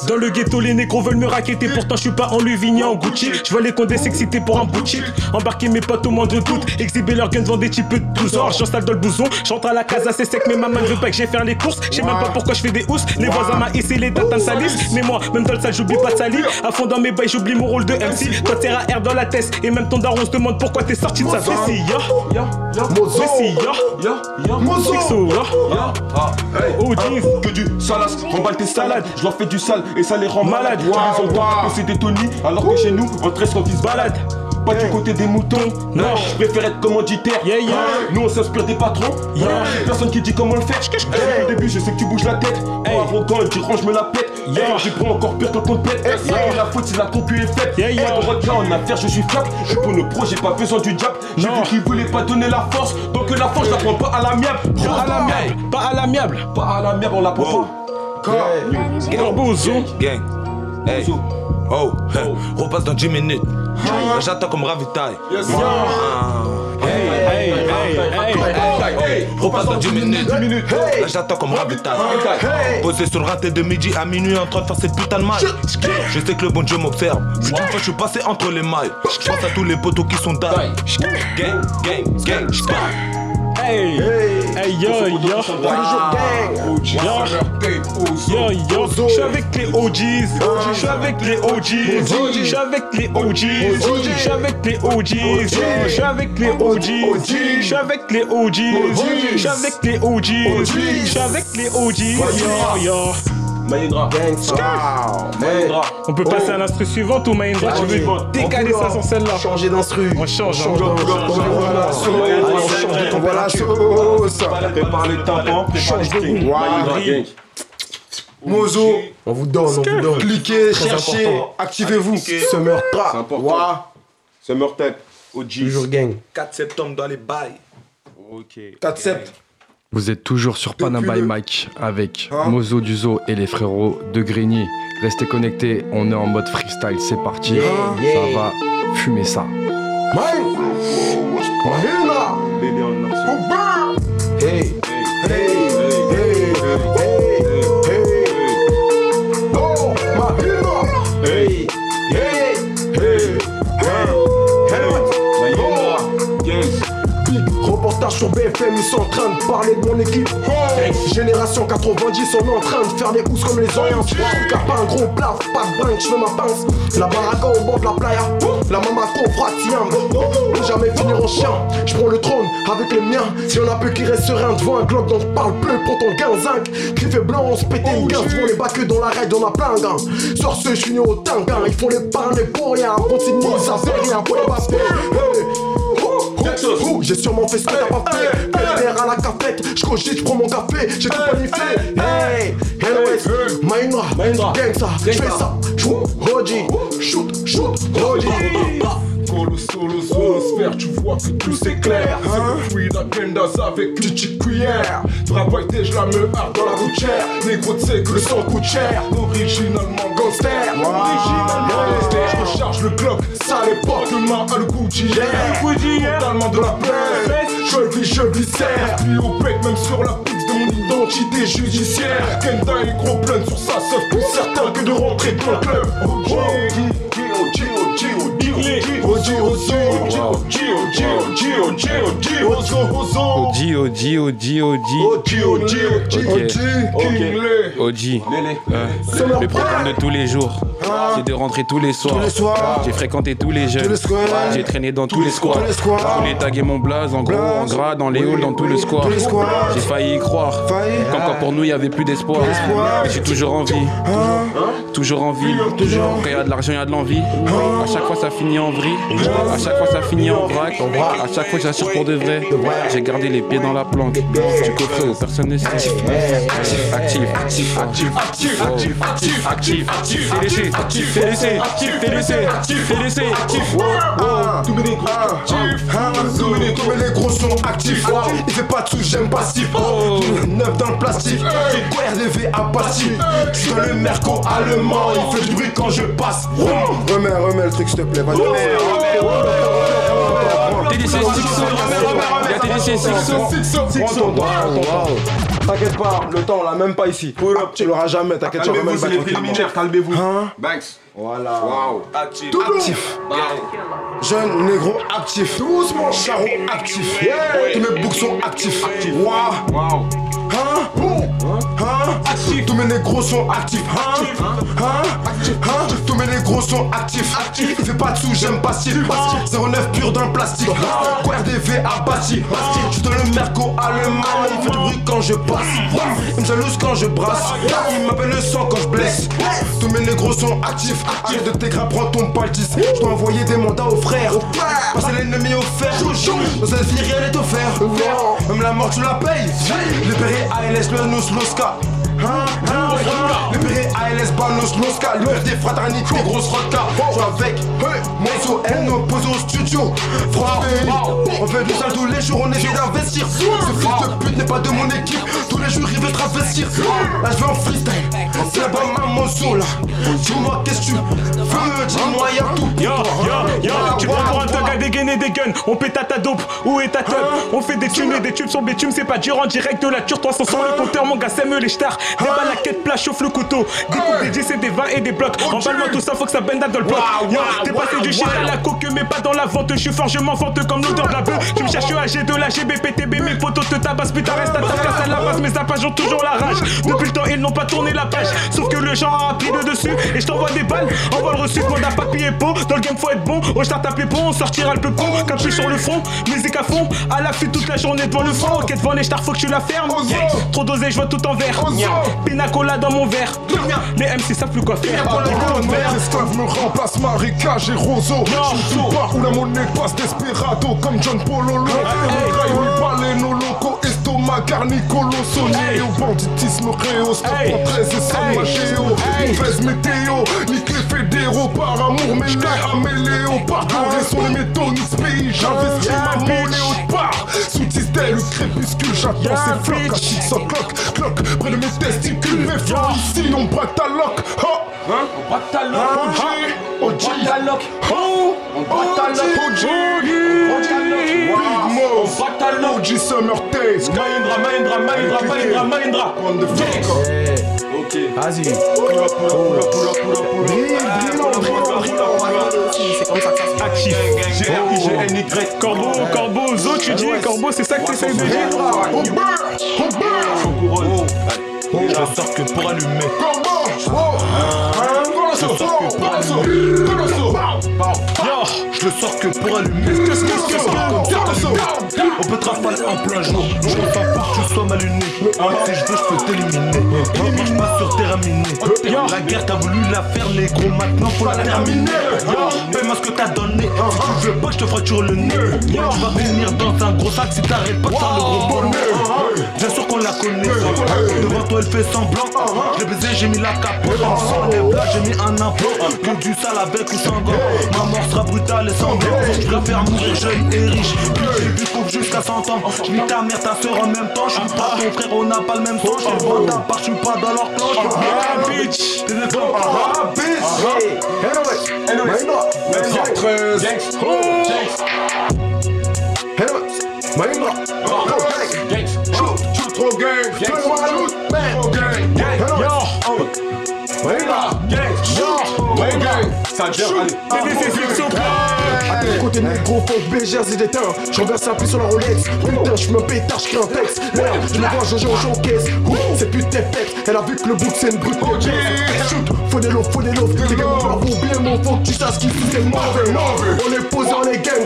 Dans le ghetto, les négros veulent me raqueter. Pourtant, je suis pas en Luvignan, en Gucci. Je vois les condés s'exciter pour un bout de shit. Embarquer mes potes au moindre doute. Exhiber leurs guns devant des types de 12 ans. J'installe dans le blouson. J'entre à la casa, c'est sec, mais maman ne veut pas que j'aille faire les courses. Je sais même pas pourquoi je fais des housses. Les voisins maïs et les datas me salissent. Mais moi, même dans le sale, j'oublie pas de salir. À fond dans mes bails, j'oublie mon rôle de MC. Toi, t'es R dans la tête. Et même ton daron se demande pourquoi t'es sorti de sa vessie. Mozo. Oh, jeez. Que du salace, remballe tes salades, je leur fais du sale et ça les rend malades. Tu les entends que c'est des Tony, alors que chez nous, on tresse quand ils se baladent. Pas du côté des moutons, non, je préfère être commanditaire. Yeah, yeah. Nous on s'inspire des patrons, Yeah. personne qui dit comment le faire. Depuis le début, je sais que tu bouges la tête. Hey. Oh, arrogant, et tu ranges me la pète. Yeah. Hey, pris encore pire que compte pète. Et la faute, c'est la concu est faite. Yeah, yeah. Hey, regarde en affaire, je suis. Je suis pour le pro, j'ai pas besoin du diable. J'ai vu qu'ils voulaient pas donner la force, donc la force, je la prends pas à l'amiable. Pas à l'amiable, pas à l'amiable. Pas à l'amiable, on la prend pas. Corbeau, zoo. Gang. Hey. Oh, hein, repasse dans 10 minutes. J'attends comme ravitaille. Ah. Hey, hey, hey. Repasse dans 10 minutes. Là, j'attends comme ravitaille. Posé sur le raté de midi à minuit en train de faire cette putain de maille. Je sais que le bon Dieu m'observe. Une fois, je suis passé entre les mailles. Je pense à tous les poteaux qui sont d'ail. Gang, gang, gang. Hey, hey, yo, yo. Yo, yo, je suis avec les OGs. Je suis avec les OGs. Je suis avec les OGs. Je suis avec les OGs. Je suis avec les OGs. Je suis avec les OGs. Je suis avec les OGs. Je suis avec les OGs. Yo, yo. Mahindra. Mahindra. On peut passer à l'instru suivante ou Mahindra, tu veux décaler ça sur celle-là Changer d'instru. On change, Change. Voilà, sauce. On change de température. Prépare les tympans, prépare les strings. Mahindra, gang. Mozo. On vous donne, on vous donne. Cliquez, cherchez, activez-vous. Summer C'est Trap. Summer Tape. OG. Toujours gang. 4 septembre dans les bails. 4 sept. Vous êtes toujours sur Panama by le- Mike avec Hein Mozo Duzo et les frérots de Grigny. Restez connectés, on est en mode freestyle, c'est parti. Yeah, yeah. Ça va fumer ça. Hey. Hey. Sur BFM, ils sont en train de parler de mon équipe. Génération 90, on est en train de faire des housses comme les Oriens. T'as pas un gros plaf, pas de brinque, j'fais ma pince. La baraka au bord de la playa, la mama trop fratiam. Ne jamais finir en chien, j'prends le trône avec les miens. Si on a peu qui reste serein devant un glock, donc parle bleu pour ton 15 Griffé blanc, on se pétait une gueule, devant les bacs dans la raid, on a plein gain. Sur ce, j'suis au tinguin, ils font les parler pour rien. Continue, ça fait rien pour les basques. J'ai sûrement fait ce que t'as pas fait. Père à la cafette, j'cogite, j'prends mon café J'ai tout planifié. Hey, NOS, Mahindra, gang ça, j'fais ça. Shoot, Roji, shoot, shoot, Roji colosso, le sphère, tu vois que tout c'est clair. C'est le fruit d'agendas avec une petite cuillère. Travail je la me harde dans la routière. Négro, tu sais que le sang coûte cher. Originalement gangster. Originalement gangster. Je recharge le Glock, ça l'époque, demain à le goût d'hier. Totalement de la plaie. Je vis, je viscère. Puis au bec, même sur la piste de mon identité judiciaire. Kenda est gros plein sur sa seuf, plus certain que de rentrer dans le club. OG, OG, OG, OG, OG, OG, OG, OG, OG. Ok. OG. Euh, Le programme de tous les jours, c'est de rentrer tous les soirs. J'ai fréquenté tous les jeunes. J'ai traîné dans tous les squads. Je voulais taguer mon blaze en gros, en gras, dans les halls, dans tout le square. J'ai failli y croire. Comme quand pour nous, il y avait plus d'espoir. Mais j'ai toujours envie. Toujours envie. Quand il y a de l'argent, il y a de l'envie. À chaque fois, ça finit en vrille. À chaque fois, ça finit en vrac. À chaque fois, j'assure pour de vrai. J'ai gardé les pieds dans la planque. Du coffret où personne ne sait. Actif, actif, actif, actif, actif, actif, actif, actif, Fais laisser, fais laisser, fais laisser, fais laisser, actif. Tous mes négros actifs, tous mes négros, mes négros sont actifs. Il fait pas de sous, j'aime passif. Neuf dans le plastique, RDV à passif. Je le merco allemand, il fait du bruit quand je passe. Remets, remets le truc s'il te plaît, T'inquiète pas, le temps on l'a même pas ici. Tu l'auras jamais, t'inquiète, tu vas Calmez-vous, c'est les préliminaires, calmez-vous. Hein Banks. Voilà. Actif. Actif. Jeune négro actif. Doucement. Charron actif. Tous mes boucs sont actifs. Waouh. Hein Hein Actif. Tous mes négros sont actifs. Hein Hein Hein Tous mes négros sont actifs. Actif. Il fait pas de sous, j'aime passif. 09 pur dans le plastique. Quoi RDV à bâti. Je dans le merco allemand. Il fait du bruit quand je passe. Il me jalouse quand je brasse. Il m'appelle le sang quand je blesse. Tous mes négros sont actifs. Actifs de tes gras, prends ton paltis. Je dois envoyer des mandats aux frères. Passer l'ennemi au fer. Dans cette vie, rien n'est offert. Même la mort, tu la payes. Libéré ALS, le nous, Muscat Hein, hein, hein. Libéré ALS, Banos, l'Oscar. Liberté, fraternité, grosse rodka. Je avec Monzo, N, posé au studio. Frappé. On fait du sale tous les jours, on essaie d'investir. Ce fils de pute n'est pas de mon équipe. Tous les jours, il veut travestir. Là, je vais en freestyle. C'est là-bas ma motion là. Dis-moi, qu'est-ce que tu veux Dis-moi, y'a tout Yo, yo, yo, tu prends pour un thug à dégainer des guns, on pète à ta dope, où est ta tub On fait des tubes et des tubes sur bitume, c'est pas dur en direct de la ture, 300 sur le compteur, mon gars, sème les stars. Débat la quête plat, chauffe le couteau, découpe des 10 et des 20 et des blocs. Emballe-moi tout ça, faut que ça bende dans le bloc. T'es passé du shit à la coque, mais pas dans la vente, je suis fort, je m'en vante comme l'odeur de la bœuf. Tu me cherches AG de la GBPTB, mes potos te tabassent, putain, reste à ta place à la base, mes appages ont toujours la rage. Depuis le temps, ils n'ont pas tourné la page, sauf que le genre a pris le dessus, et je t'envoie des balles, envoie le reçu, demande à papier et pot. Dans le game, faut être bon, au start taper bon, on sortira le peu con, capuche sur le front, musique à fond, à l'affût toute la journée devant le front, ok, devant les stars, faut que tu la fermes. Trop dosé, je vois tout en vert. Pina cola dans mon verre. Les MC savent plus quoi faire. Mes esclaves me remplacent marécage et roseau. Je suis part où la monnaie passe desperado Comme John Pololo Rayo, Baleno, Loco, Estomac, Carni, Colosso Néo, banditisme, Réo, stop en 13 et San Magéo Mauvaise météo, nique Par amour mêlé à Méléo Partout sont les métaux, pays J'investis ma monnaie au part Sous tistel, le crépuscule J'attends ces flocs, à chic sans cloque Cloque, près de mes testicules Mes ici, on braque ta loque Hein? On braque ta loque. OG, OG, ta loque. on braque ta loque OG, Big Mouse, On braque ta loque. OG Summer Taste. Mahindra, Mahindra, Mahindra, Mahindra, Mahindra. On the fuck Ok. Vas-y. Actif. G-R-I-G-N-Y. Corbeau, corbeau, zo, tu dis. Corbeau, c'est ça que t'essayes de dire? On beurre, on beurre. Faut couronne. Je sors que pour allumer. Corbeau, oh. Yo. Je le sors que pour allumer. On peut te rafaler en plein jour. Je compte pas pour que tu sois mal luné. Si je veux, je peux t'éliminer. Ne marche pas sur miné. La guerre, t'as voulu la faire, négro. Maintenant, faut la terminer. Fais-moi ce que t'as donné. Si tu veux pas, je te fracture le nez. Tu vas finir dans un gros sac si t'arrêtes pas de faire le gros bonnet. Bien sûr qu'on la connaît. Devant toi, elle fait semblant. Je l'ai baisé, j'ai mis la capote. S'enlève là, j'ai mis un implant. Que du sale avec ou sans gants. Ma mort sera brutale sanglante. Je préfère mourir jeune et riche. J'ai coupe jusqu'à 100 ans. Je mis ta mère, ta soeur en même temps. Je suis pas ton frère, on n'a pas le même sang. Je suis le à part, je pas dans leur clan. Ah, bitch. T'es d'accord Ah, bitch! Hey, anyways, anyways, Maïna, 13, oh! Anyways, Maïna, no gang, shoot, shoot, trop gang, loot, man, gang, gang, shoot, ouais, gang, Ça gère, allez. Fiction À tes côtés, négro, faut BGR, c'est d'éteint. Je renverse un pied sur la Rolex. Putain, je me pétard, je crée un texte. Merde, je me vois Jojo en caisse. C'est putain pète. Elle a vu que le bout c'est une brute. Shoot, faut des lots, faut des lots. Les gars, on va bien, mon faut que tu saches qui fout, c'est mauvais. On est posé, on est gang.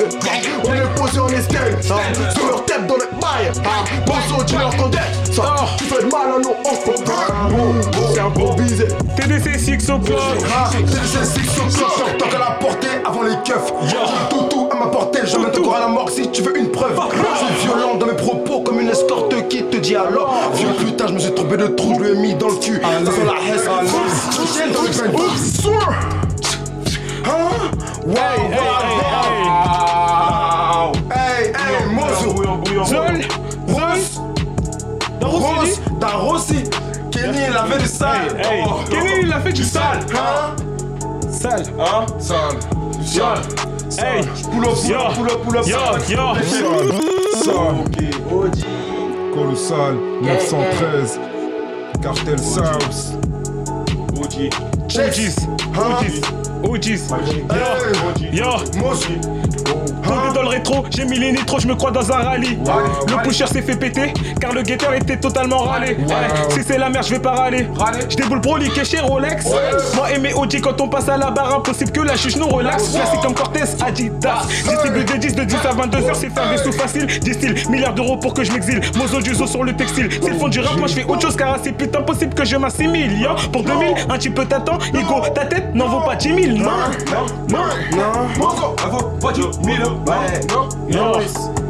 On est posé, on est stand. Sur leur tête, dans le bail. Bonsoir, tu leur condamnes. Ça, tu fais de mal à nos enfants. C'est improvisé. TDC Six O'Clock. TDC Six O'Clock. Tant qu'à la portée avant les keufs. Tout, tout à ma portée. Je mets encore à la mort si tu veux une preuve. Je suis violent dans mes propos comme une escorte qui te dit alors. Vieux putain, je me suis trompé de trou, je lui ai mis dans le cul. Ça sent la hesse. Dans le. Hein? Wow, T'as Rossi. Kenny, il avait du sale. Hey, Oh. Kenny, il a fait du sale. Hein? Sale. Hein? Sale. Sale. Hey. Pull up, pull up, pull up, pull up. Yo, yo. Colossal, 913, Cartel South. OG. Chess. OGs. OGs. Yo. Yo. Mozo. Dans le rétro, j'ai mis les nitros, je me crois dans un rallye. Le pusher s'est fait péter, car le guetteur était totalement râlé. Ouais, Si c'est la merde, je vais pas râler. Je déboule broliqué chez Rolex. Moi et mes OG, quand on passe à la barre, impossible que la chuche nous relaxe. Classique comme Cortez, Adidas. Distribue de 10 de 10 à 22 heures, c'est faire des sous faciles. Distille, milliards d'euros pour que je m'exile. Mozo du zoo sur le textile. C'est le fond du rap, moi je fais autre chose, car c'est putain possible que je m'assimile. Yo, pour 2000, un petit peu t'attends. Igo, ta tête n'en vaut pas 10 000. Non, non, non. Non. Yo.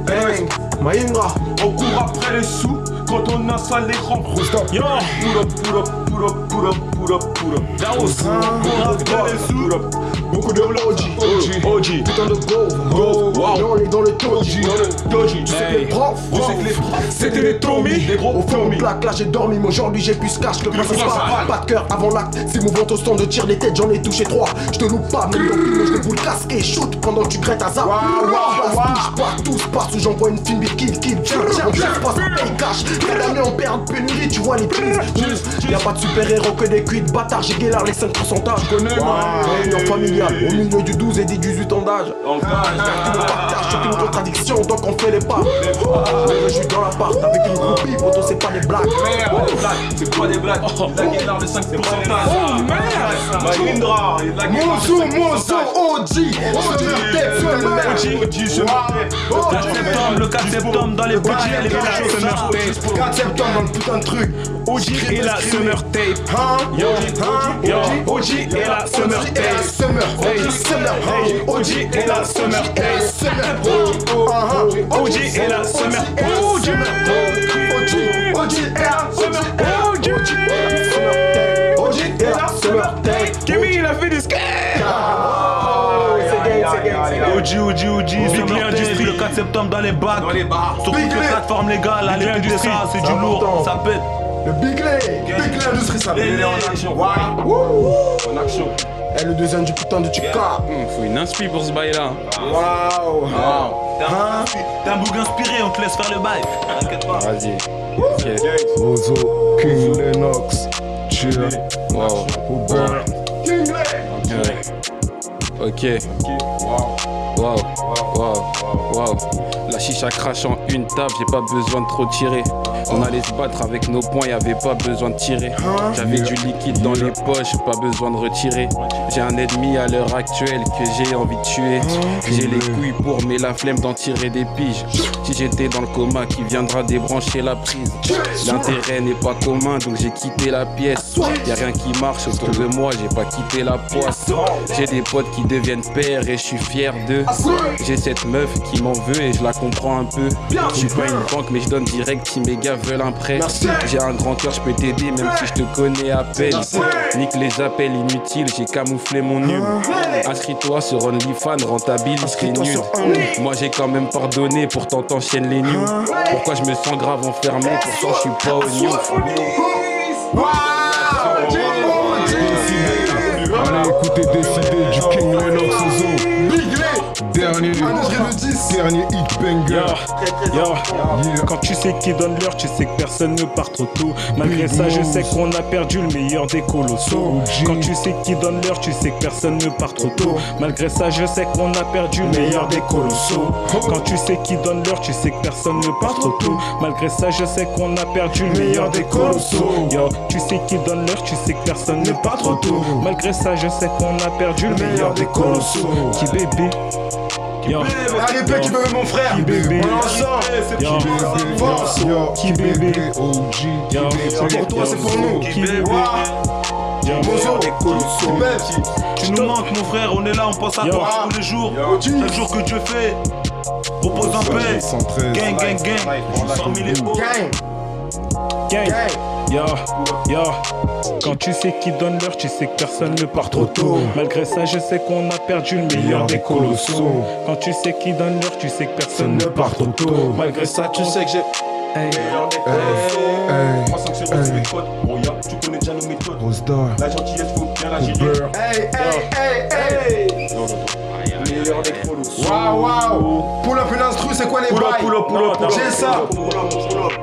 Bang. Maïnga. On court après les sous quand on a ça l'écran. Yo. Pull up, pull up, pull up, pull up, pull up, pull up. Garros. On court après les sous. Beaucoup de OG. OG. OG. Putain de go. Go. Là, on est dans le doji. Doji. Tu sais que les profs. Je sais que les C'était des Tommy. Des gros Au fond, on plaque, là j'ai dormi, mais aujourd'hui j'ai plus cash que passe pas. Pas de cœur avant l'acte, c'est mouvant au stand de tir les têtes, j'en ai touché trois. Je te loupe pas, mais mais je déboule casque et shoot pendant que tu grettes à zap. Waouh, waouh, pas tous passe où j'envoie une film kill, kill, tiens, tiens, tiens, passe, paye cash. Quelle année on perd de pénurie, tu vois les crises. Y'a pas de super héros que des cuits de bâtards, j'ai galère les 5 pourcentages. Connais, Réunion familiale, au milieu du 12 et du 18 ans d'âge. Tout le partage, c'est une contradiction, donc on fait les pas. Mais je suis dans l'appart avec une groupie, poto c'est pas des blagues. C'est pas des blagues. La guédard de 5 Oh merde. Guédard. Mozo, Mozo, OG, Le 4 septembre, le 4 septembre dans les bails, les la bails, summer les tape. 4 septembre dans le putain de truc. OG et la summer tape. Hein? Yo, Hein? OG et la summer OG tape. Summer. OG, summer. Hey, OG et la summer tape. summer. Uh-huh. OG et la summer OG. OG. OG et la summer. OG. OG et la summer. Kimi, il a fait des skates. Oh. OG, OG, OG, Big Industrie. le 4 septembre dans les bacs. Dans les bars. Sur toutes les plateformes légales, allez Industrie. ça, c'est du lourd, ça pète. Le Big Lay, Big Lay Industrie, ça. Lay en action. En action. Et le deuxième du putain de Chica. Hum, faut une inspi pour ce bail là. Waouh. T'es un- T'es un bouc inspiré, on te laisse faire le bail. T'inquiète pas. Vas-y. Ok. Mozo, King Lennox, Cheer, Wow. King Lay. Ouais. Ok. Wow. Wow. Wow. La chicha crache en une table, j'ai pas besoin de trop tirer. On allait se battre avec nos poings, y avait pas besoin de tirer. J'avais du liquide dans les poches, pas besoin de retirer. J'ai un ennemi à l'heure actuelle que j'ai envie de tuer. J'ai les couilles pour, mais la flemme d'en tirer des piges. Si j'étais dans le coma, qui viendra débrancher la prise? L'intérêt n'est pas commun, donc j'ai quitté la pièce. Y a rien qui marche autour de moi, j'ai pas quitté la poisse. J'ai des potes qui deviennent pères et je suis fier d'eux. J'ai cette meuf qui m'en veut et je la comprends un peu. Je suis pas une banque mais je donne direct si mes gars veulent un prêt. J'ai un grand cœur, je peux t'aider même si je te connais à peine. Nique les appels inutiles, j'ai camouflé mon nul. Inscris-toi sur OnlyFans, rentabilise les nuls. Moi j'ai quand même pardonné, pourtant t'enchaînes les nuls. Pourquoi je me sens grave enfermé, pourtant je suis pas au new. Allez du King. Dernier, dernier hit banger. Yo, yo. Quand tu sais qui donne l'heure, tu sais que personne ne part trop tôt. Malgré ça, je sais qu'on a perdu le meilleur des colossaux. Quand tu sais qui donne l'heure, tu sais que personne ne part trop tôt. Malgré ça, je sais qu'on a perdu le meilleur des colossaux. Quand tu sais qui donne l'heure, tu sais que personne ne part trop tôt. Malgré ça, je sais qu'on a perdu le meilleur des colossaux. Yo, tu sais qui donne l'heure, tu sais que personne ne part trop tôt. Malgré ça, je sais qu'on a perdu le meilleur des colossaux. Qui bébé? Peu qui bébé mon frère. Qui bébé. On est ensemble. Force. Qui bébé. C'est pour toi, c'est pour nous. Qui bébé. Bonjour. Tu nous manques mon frère, on est là, on pense à toi tous les jours. Chaque jour que Dieu fait, repose en paix. 113. Gang, gang, gang. 100 000 Quand tu sais qui donne l'heure, tu sais que personne ne part trop tôt. Malgré ça, je sais qu'on a perdu le meilleur des colossaux. Quand tu sais qui donne l'heure, tu sais que personne ne part trop tôt. Malgré ça, tu sais que j'ai. Hey. Tu connais déjà nos méthodes. La gentillesse, faut bien la. Uber. Hey, hey, hey, Waouh, waouh. Pull up une instru, c'est quoi les bails pull up, pull up, pull up. J'ai ça.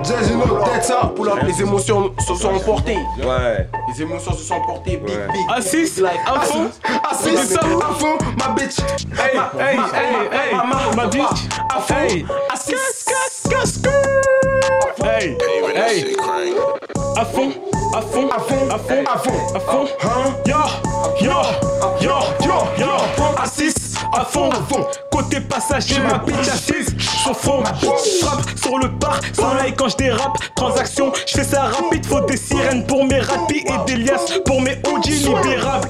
Jazz, you know, that's ça. Pull up. Les émotions se sont emportées. Ouais. Les émotions se sont emportées. Big, big. Assis, à fond. Assis, à fond, ma bitch. Hey, hey, ma- hey, ma- hey, ma- bitch. À fond. Hey. Assis. Hey, hey. À fond, à fond, À fond, à fond, à fond. à fond. Hein? Yo, yo, yo, yo, yo. Assis. À fond, À fond. Côté passager, ma bitch assise. Son front, frappe sur le parc. Sans like quand je dérape. Transaction, je fais ça rapide. Faut des sirènes pour mes rapides et des liasses pour mes OG libérables.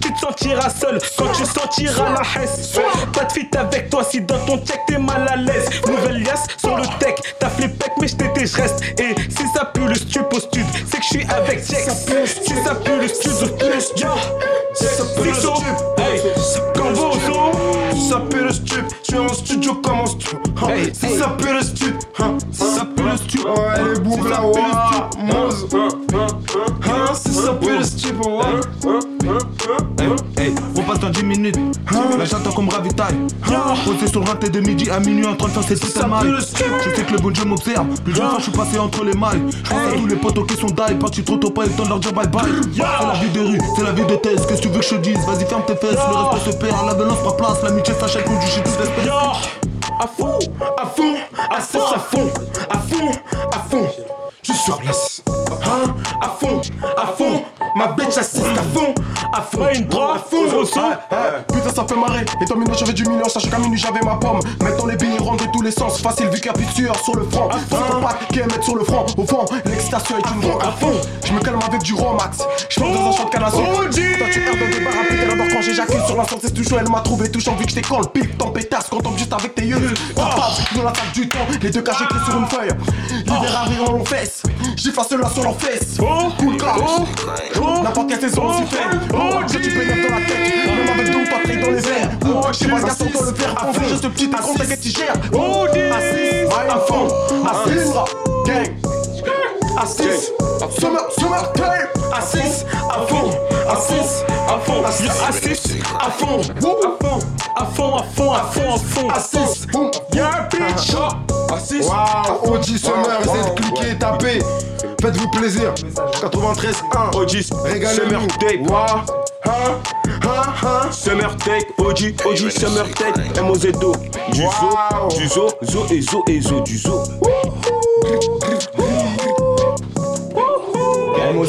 Tu te sentiras seul quand tu sentiras la hesse. Pas de fit avec toi si dans ton check t'es mal à l'aise. Nouvelle liasse sur le tech. T'as flippé mais je t'étais, je reste. Et si ça pue le stup au stud, c'est que je suis avec Jex. Si ça pue le stud au stud, yo. Ça pue le stup. hey, Gambozo. Ça pue le stup. Je suis en studio comme en studio. Hein? Hey, Si hey. ça pue le stup. hein? Si ça pue le stup. Ouais, les boucles là. Hein? Si ça pue le stup, ouais. Passe dans 10 minutes. Là j'attends qu'on me ravitaille. Posé sur le raté de midi à minuit en train de faire de maille. Je sais que le bon Dieu m'observe. Plus d'une fois je suis passé entre les mailles. Je pense à tous les potos qui sont die. Parti trop tôt, pas le temps de leur dire bye bye. C'est la vie de rue, c'est la vie de thèse. Qu'est-ce que tu veux que je te dise? Vas-y, ferme tes fesses. Le respect se perd. La violence prend place. L'amitié s'achète comme du shit. À fond, À fond, à fond, à fond, à fond, Ma bitch assiste à fond, à fond. Pas une drogue, à fond. Ah, ah, Putain, ça fait marrer. Étant maintenant, j'avais du million. Sachez qu'à minuit, j'avais ma pomme. Maintenant, les billets rentrent de tous les sens. Facile vu qu'il y a plus de sueur sur le front. Votre patte qui est mettre sur le front. Au fond, l'excitation est une drogue. À fond, je me calme avec du Romax. Je fais dans un champ de canne à sucre. Toi, tu erres dans des bars à péter d'abord quand j'éjacule sur la sorte. C'est toujours elle m'a trouvé touchant vu que j'étais quand le pic. T'en pétasse quand tombe juste avec tes yeux. Papa, dans la salle du temps. Les deux cas j'écris sur une feuille. Les Ferrari en fesses. J'efface cela sur leurs fesses. Cool car. N'importe quelle saison aussi fait. Oh, je tu pénètres dans la tête. Même avec deux ou pas de dans les airs. Oh, pas ce garçon dans le verre. À fond, juste petit écran, t'inquiète, tu gères. Oh, assis. À fond. Assis. Gang. Assis. Summer, summer time. Assis. À fond. Assis. À fond. Yo, assis, à fond, à fond, à fond, à fond, à fond. Assis. Boum. Yeah, bitch. Assis. Waouh, OG Summer, vous êtes cliquez, tapez. Faites-vous plaisir. 93 1. OG, Régalez-nous. Summer Tape. Waouh. Hein, hein, hein. Summer Tape, OG, OG, Summer Tape, MOZO. Du Wow. zo, du zo, zo et zo et zo, du Le,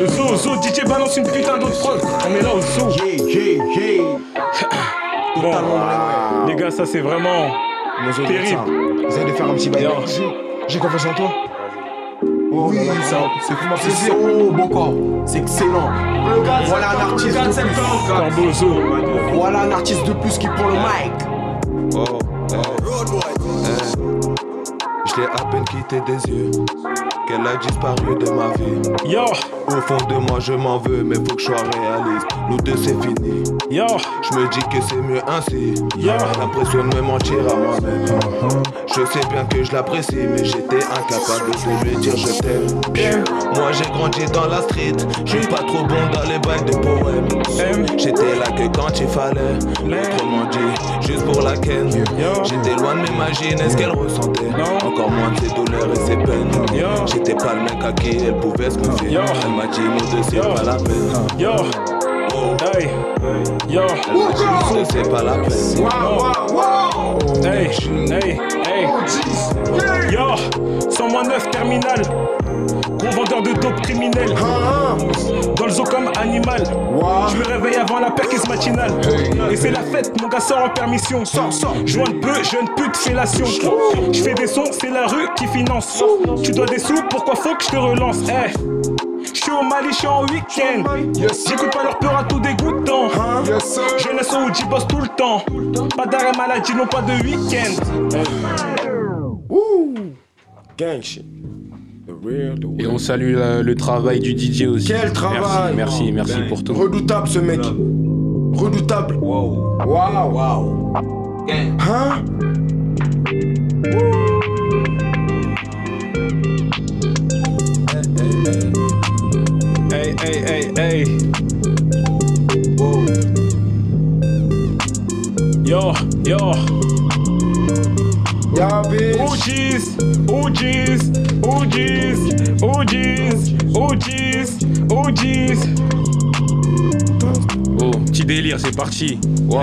le zoo, au zoo, DJ balance une putain d'autre prod. On est là au zoo. Yeah, yeah, yeah. Bon, les gars, ça c'est vraiment terrible. Vous allez faire un petit bail. J'ai confiance en toi. Oh oui, ça, c'est comment c'est bon corps. C'est excellent. Voilà un artiste de plus. Voilà un artiste de plus qui prend le mic. Oh, eh. Je l'ai à peine quitté des yeux. Qu'elle a disparu de ma vie. Au fond de moi, je m'en veux, mais faut que je sois réaliste. Nous deux, c'est fini. Yo. Je me dis que c'est mieux ainsi. Yo. L'impression de me mentir à moi-même. Je sais bien que je l'apprécie, mais j'étais incapable de lui dire je t'aime. Moi, j'ai grandi dans la street. Je suis pas trop bon dans les bails de poèmes. J'étais là que quand il fallait. Autrement dit, juste pour la ken. J'étais loin de m'imaginer ce qu'elle ressentait. Encore moins de ses douleurs et ses peines. J'étais pas le mec à qui elle pouvait se confier. Elle m'a deux, c'est pas la peine. Yo. Hey. Yo. C'est pas la peine. Hey, hey, hey. Yo, 109 terminal. Gros vendeur de dope criminel. Dans le zoo comme animal. Je me réveille avant la perquise matinale. Et c'est la fête, mon gars sort en permission. Joint de peu, jeune pute, fellation. Je fais des sons, c'est la rue qui finance. Tu dois des sous, pourquoi faut que je te relance? Eh. Je suis au Mali, je suis en week-end. J'écoute pas leur peur à tout dégoûtant. Jeunesse au j'y bosse tout le temps. Pas d'arrêt maladie, non pas de week-end. Gang shit. The real, the Et on salue la- le travail du DJ aussi. Quel travail Merci, merci, merci pour tout. Redoutable ce mec. Redoutable. Wow. Wow. Wow. Hein? Yo, yo. Yeah, bitch. OGs, OGs, OGs, OGs, OGs, OGs. Oh, petit délire, c'est parti. Wow.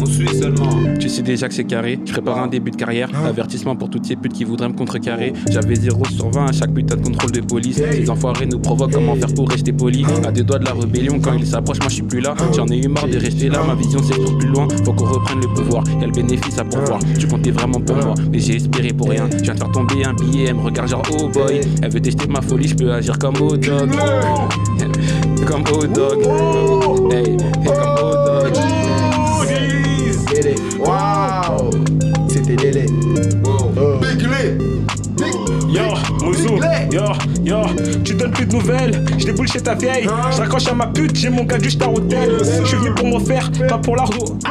On suit seulement. Tu sais déjà que c'est carré. Je prépare un début de carrière. Ah. Avertissement pour toutes ces putes qui voudraient me contrecarrer. J'avais 0 sur 20 à chaque putain de contrôle de police. Ces enfoirés nous provoquent comment faire pour rester poli. Ah. À deux doigts de la rébellion, quand ils s'approchent, moi je suis plus là. J'en ai eu marre de rester là. Ma vision c'est pour plus loin. Faut qu'on reprenne le pouvoir. Y'a le bénéfice à pourvoir. Tu comptais vraiment pour moi, mais j'ai espéré pour rien. Je viens de faire tomber un billet. Elle me regarde genre oh boy. Elle veut tester ma folie. Je peux agir comme au dog. (laughs) comme au dog. Hey, hey, comme au dog. Lélé. Wow. C'était Lélé. Big Lé. Yo, Mouzou, yo, yo, tu donnes plus de nouvelles, je déboule chez ta vieille, je raccroche à ma pute, j'ai mon gars du star hôtel, je suis venu pour me faire, pas pour l'argent. Oh, Dieu.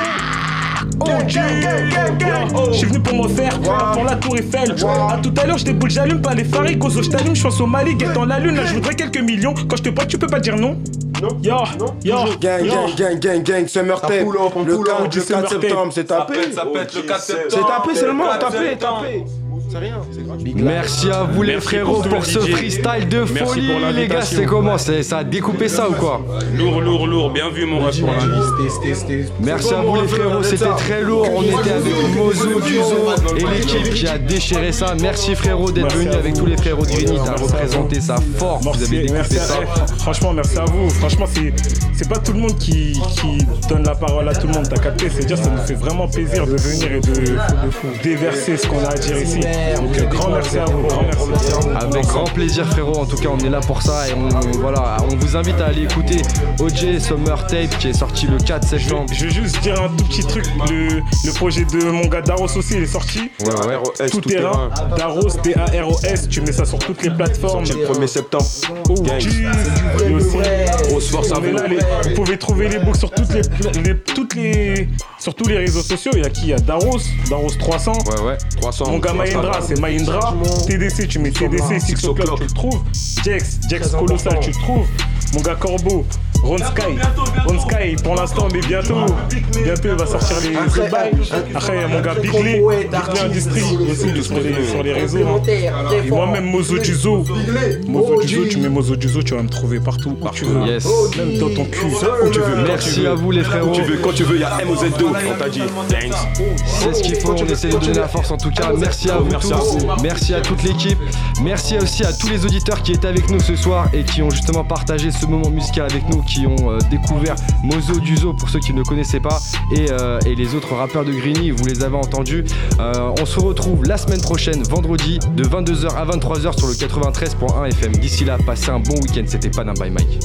Je suis venu pour me faire, pas pour la tour Eiffel. A tout à l'heure, je déboule, j'allume pas les phares, gozo, je t'allume, je pense au Mali, guettant la lune, là je voudrais quelques millions. Quand je te parle, tu peux pas dire non. Yo, yo, Gang, yo. gang, gang, gang, gang, Summer Tape. Le pull 4, up. le 4 Summer Tape. septembre, c'est tapé. Ça pète le 4 septembre. C'est tapé seulement, Le 4 tapé, tapé. C'est rien, c'est gratuit. Merci à vous les Merci frérots pour ce DJ. freestyle de Merci folie les gars c'est comment? C'est- Ça a découpé ça ou quoi? Lourd, lourd, lourd. Bien vu, mon ref pour l'invite. Merci à vous les frérots, c'était très lourd. On était avec Mozo, Duzo et l'équipe qui a déchiré ça. Merci frérot d'être Merci venu à avec tous les frérots du Unit à représenter ça fort. Vous avez Merci, découpé ça. franchement, merci à vous. Franchement, c'est, c'est pas tout le monde qui, qui donne la parole à tout le monde. T'as capté? C'est dire, ça nous fait vraiment plaisir de venir et de déverser ce qu'on a à dire ici. Donc, grand merci à vous. Grand merci. Avec grand plaisir frérot, en tout cas on est là pour ça et on, voilà, on vous invite à aller écouter OJ Summer Tape qui est sorti le 4 septembre. Je vais juste dire un tout petit truc. Le, le projet de mon gars Daros aussi, il est sorti. Ouais, ouais. Tout, terrain. Daros, D-A-R-O-S. Tu mets ça sur toutes les plateformes. Sorti le 1er septembre. Oh. Et aussi, Grosse force à vous. là, les- vous pouvez trouver les books sur toutes les, les- toutes les, sur tous les réseaux sociaux. Il y a qui? Il y a Daros, Daros 300. Ouais, ouais. 300. Mon gars Mahindra, c'est Mahindra. TDC, tu mets TDC, Six O'Clock, tu le trouves. Jex, Jex Colossal, tu le trouves. Mon gars Corbeau, Ron Sky. Ron Sky, pour l'instant, mais bientôt, bientôt, il va sortir les bails. Après, il y a mon gars Bigley, Bigley Industrie, aussi sur les, sur les réseaux. hein. Et moi-même, Mozo Duzo. Mozo Duzo, tu mets Mozo Duzo, tu vas me trouver partout, où tu veux. Yes. Même dans ton cul. Où tu veux, Merci à vous les frérots. Où tu veux, quand tu veux, il y a MOZ2, on t'a dit. Thanks. C'est ce qu'il faut, on essaie de donner la force en tout cas. Merci à vous Merci tous, à vous. merci à toute l'équipe, merci aussi à tous les auditeurs qui étaient avec nous ce soir et qui ont justement partagé ce moment musical avec nous. Qui ont euh, découvert Mozo Duzo pour ceux qui ne connaissaient pas et, euh, et les autres rappeurs de Greeny, vous les avez entendus. Euh, on se retrouve la semaine prochaine, vendredi, de 22h à 23h sur le 93.1 FM. D'ici là, passez un bon week-end. C'était d'un bye Mike.